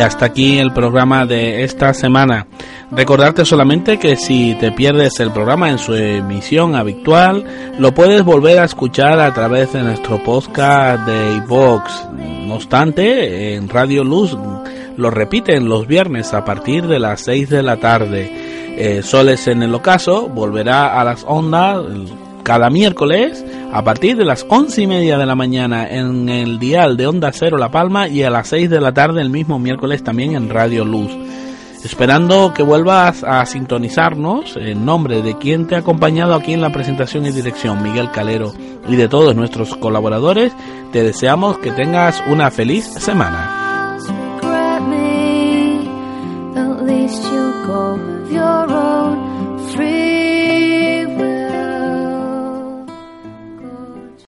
Y hasta aquí el programa de esta semana. Recordarte solamente que si te pierdes el programa en su emisión habitual, lo puedes volver a escuchar a través de nuestro podcast de iVox. No obstante, en Radio Luz lo repiten los viernes a partir de las 6 de la tarde. Eh, Soles en el ocaso volverá a las ondas cada miércoles a partir de las once y media de la mañana en el dial de Onda Cero La Palma y a las 6 de la tarde el mismo miércoles también en Radio Luz. Esperando que vuelvas a sintonizarnos en nombre de quien te ha acompañado aquí en la presentación y dirección, Miguel Calero, y de todos nuestros colaboradores, te deseamos que tengas una feliz semana.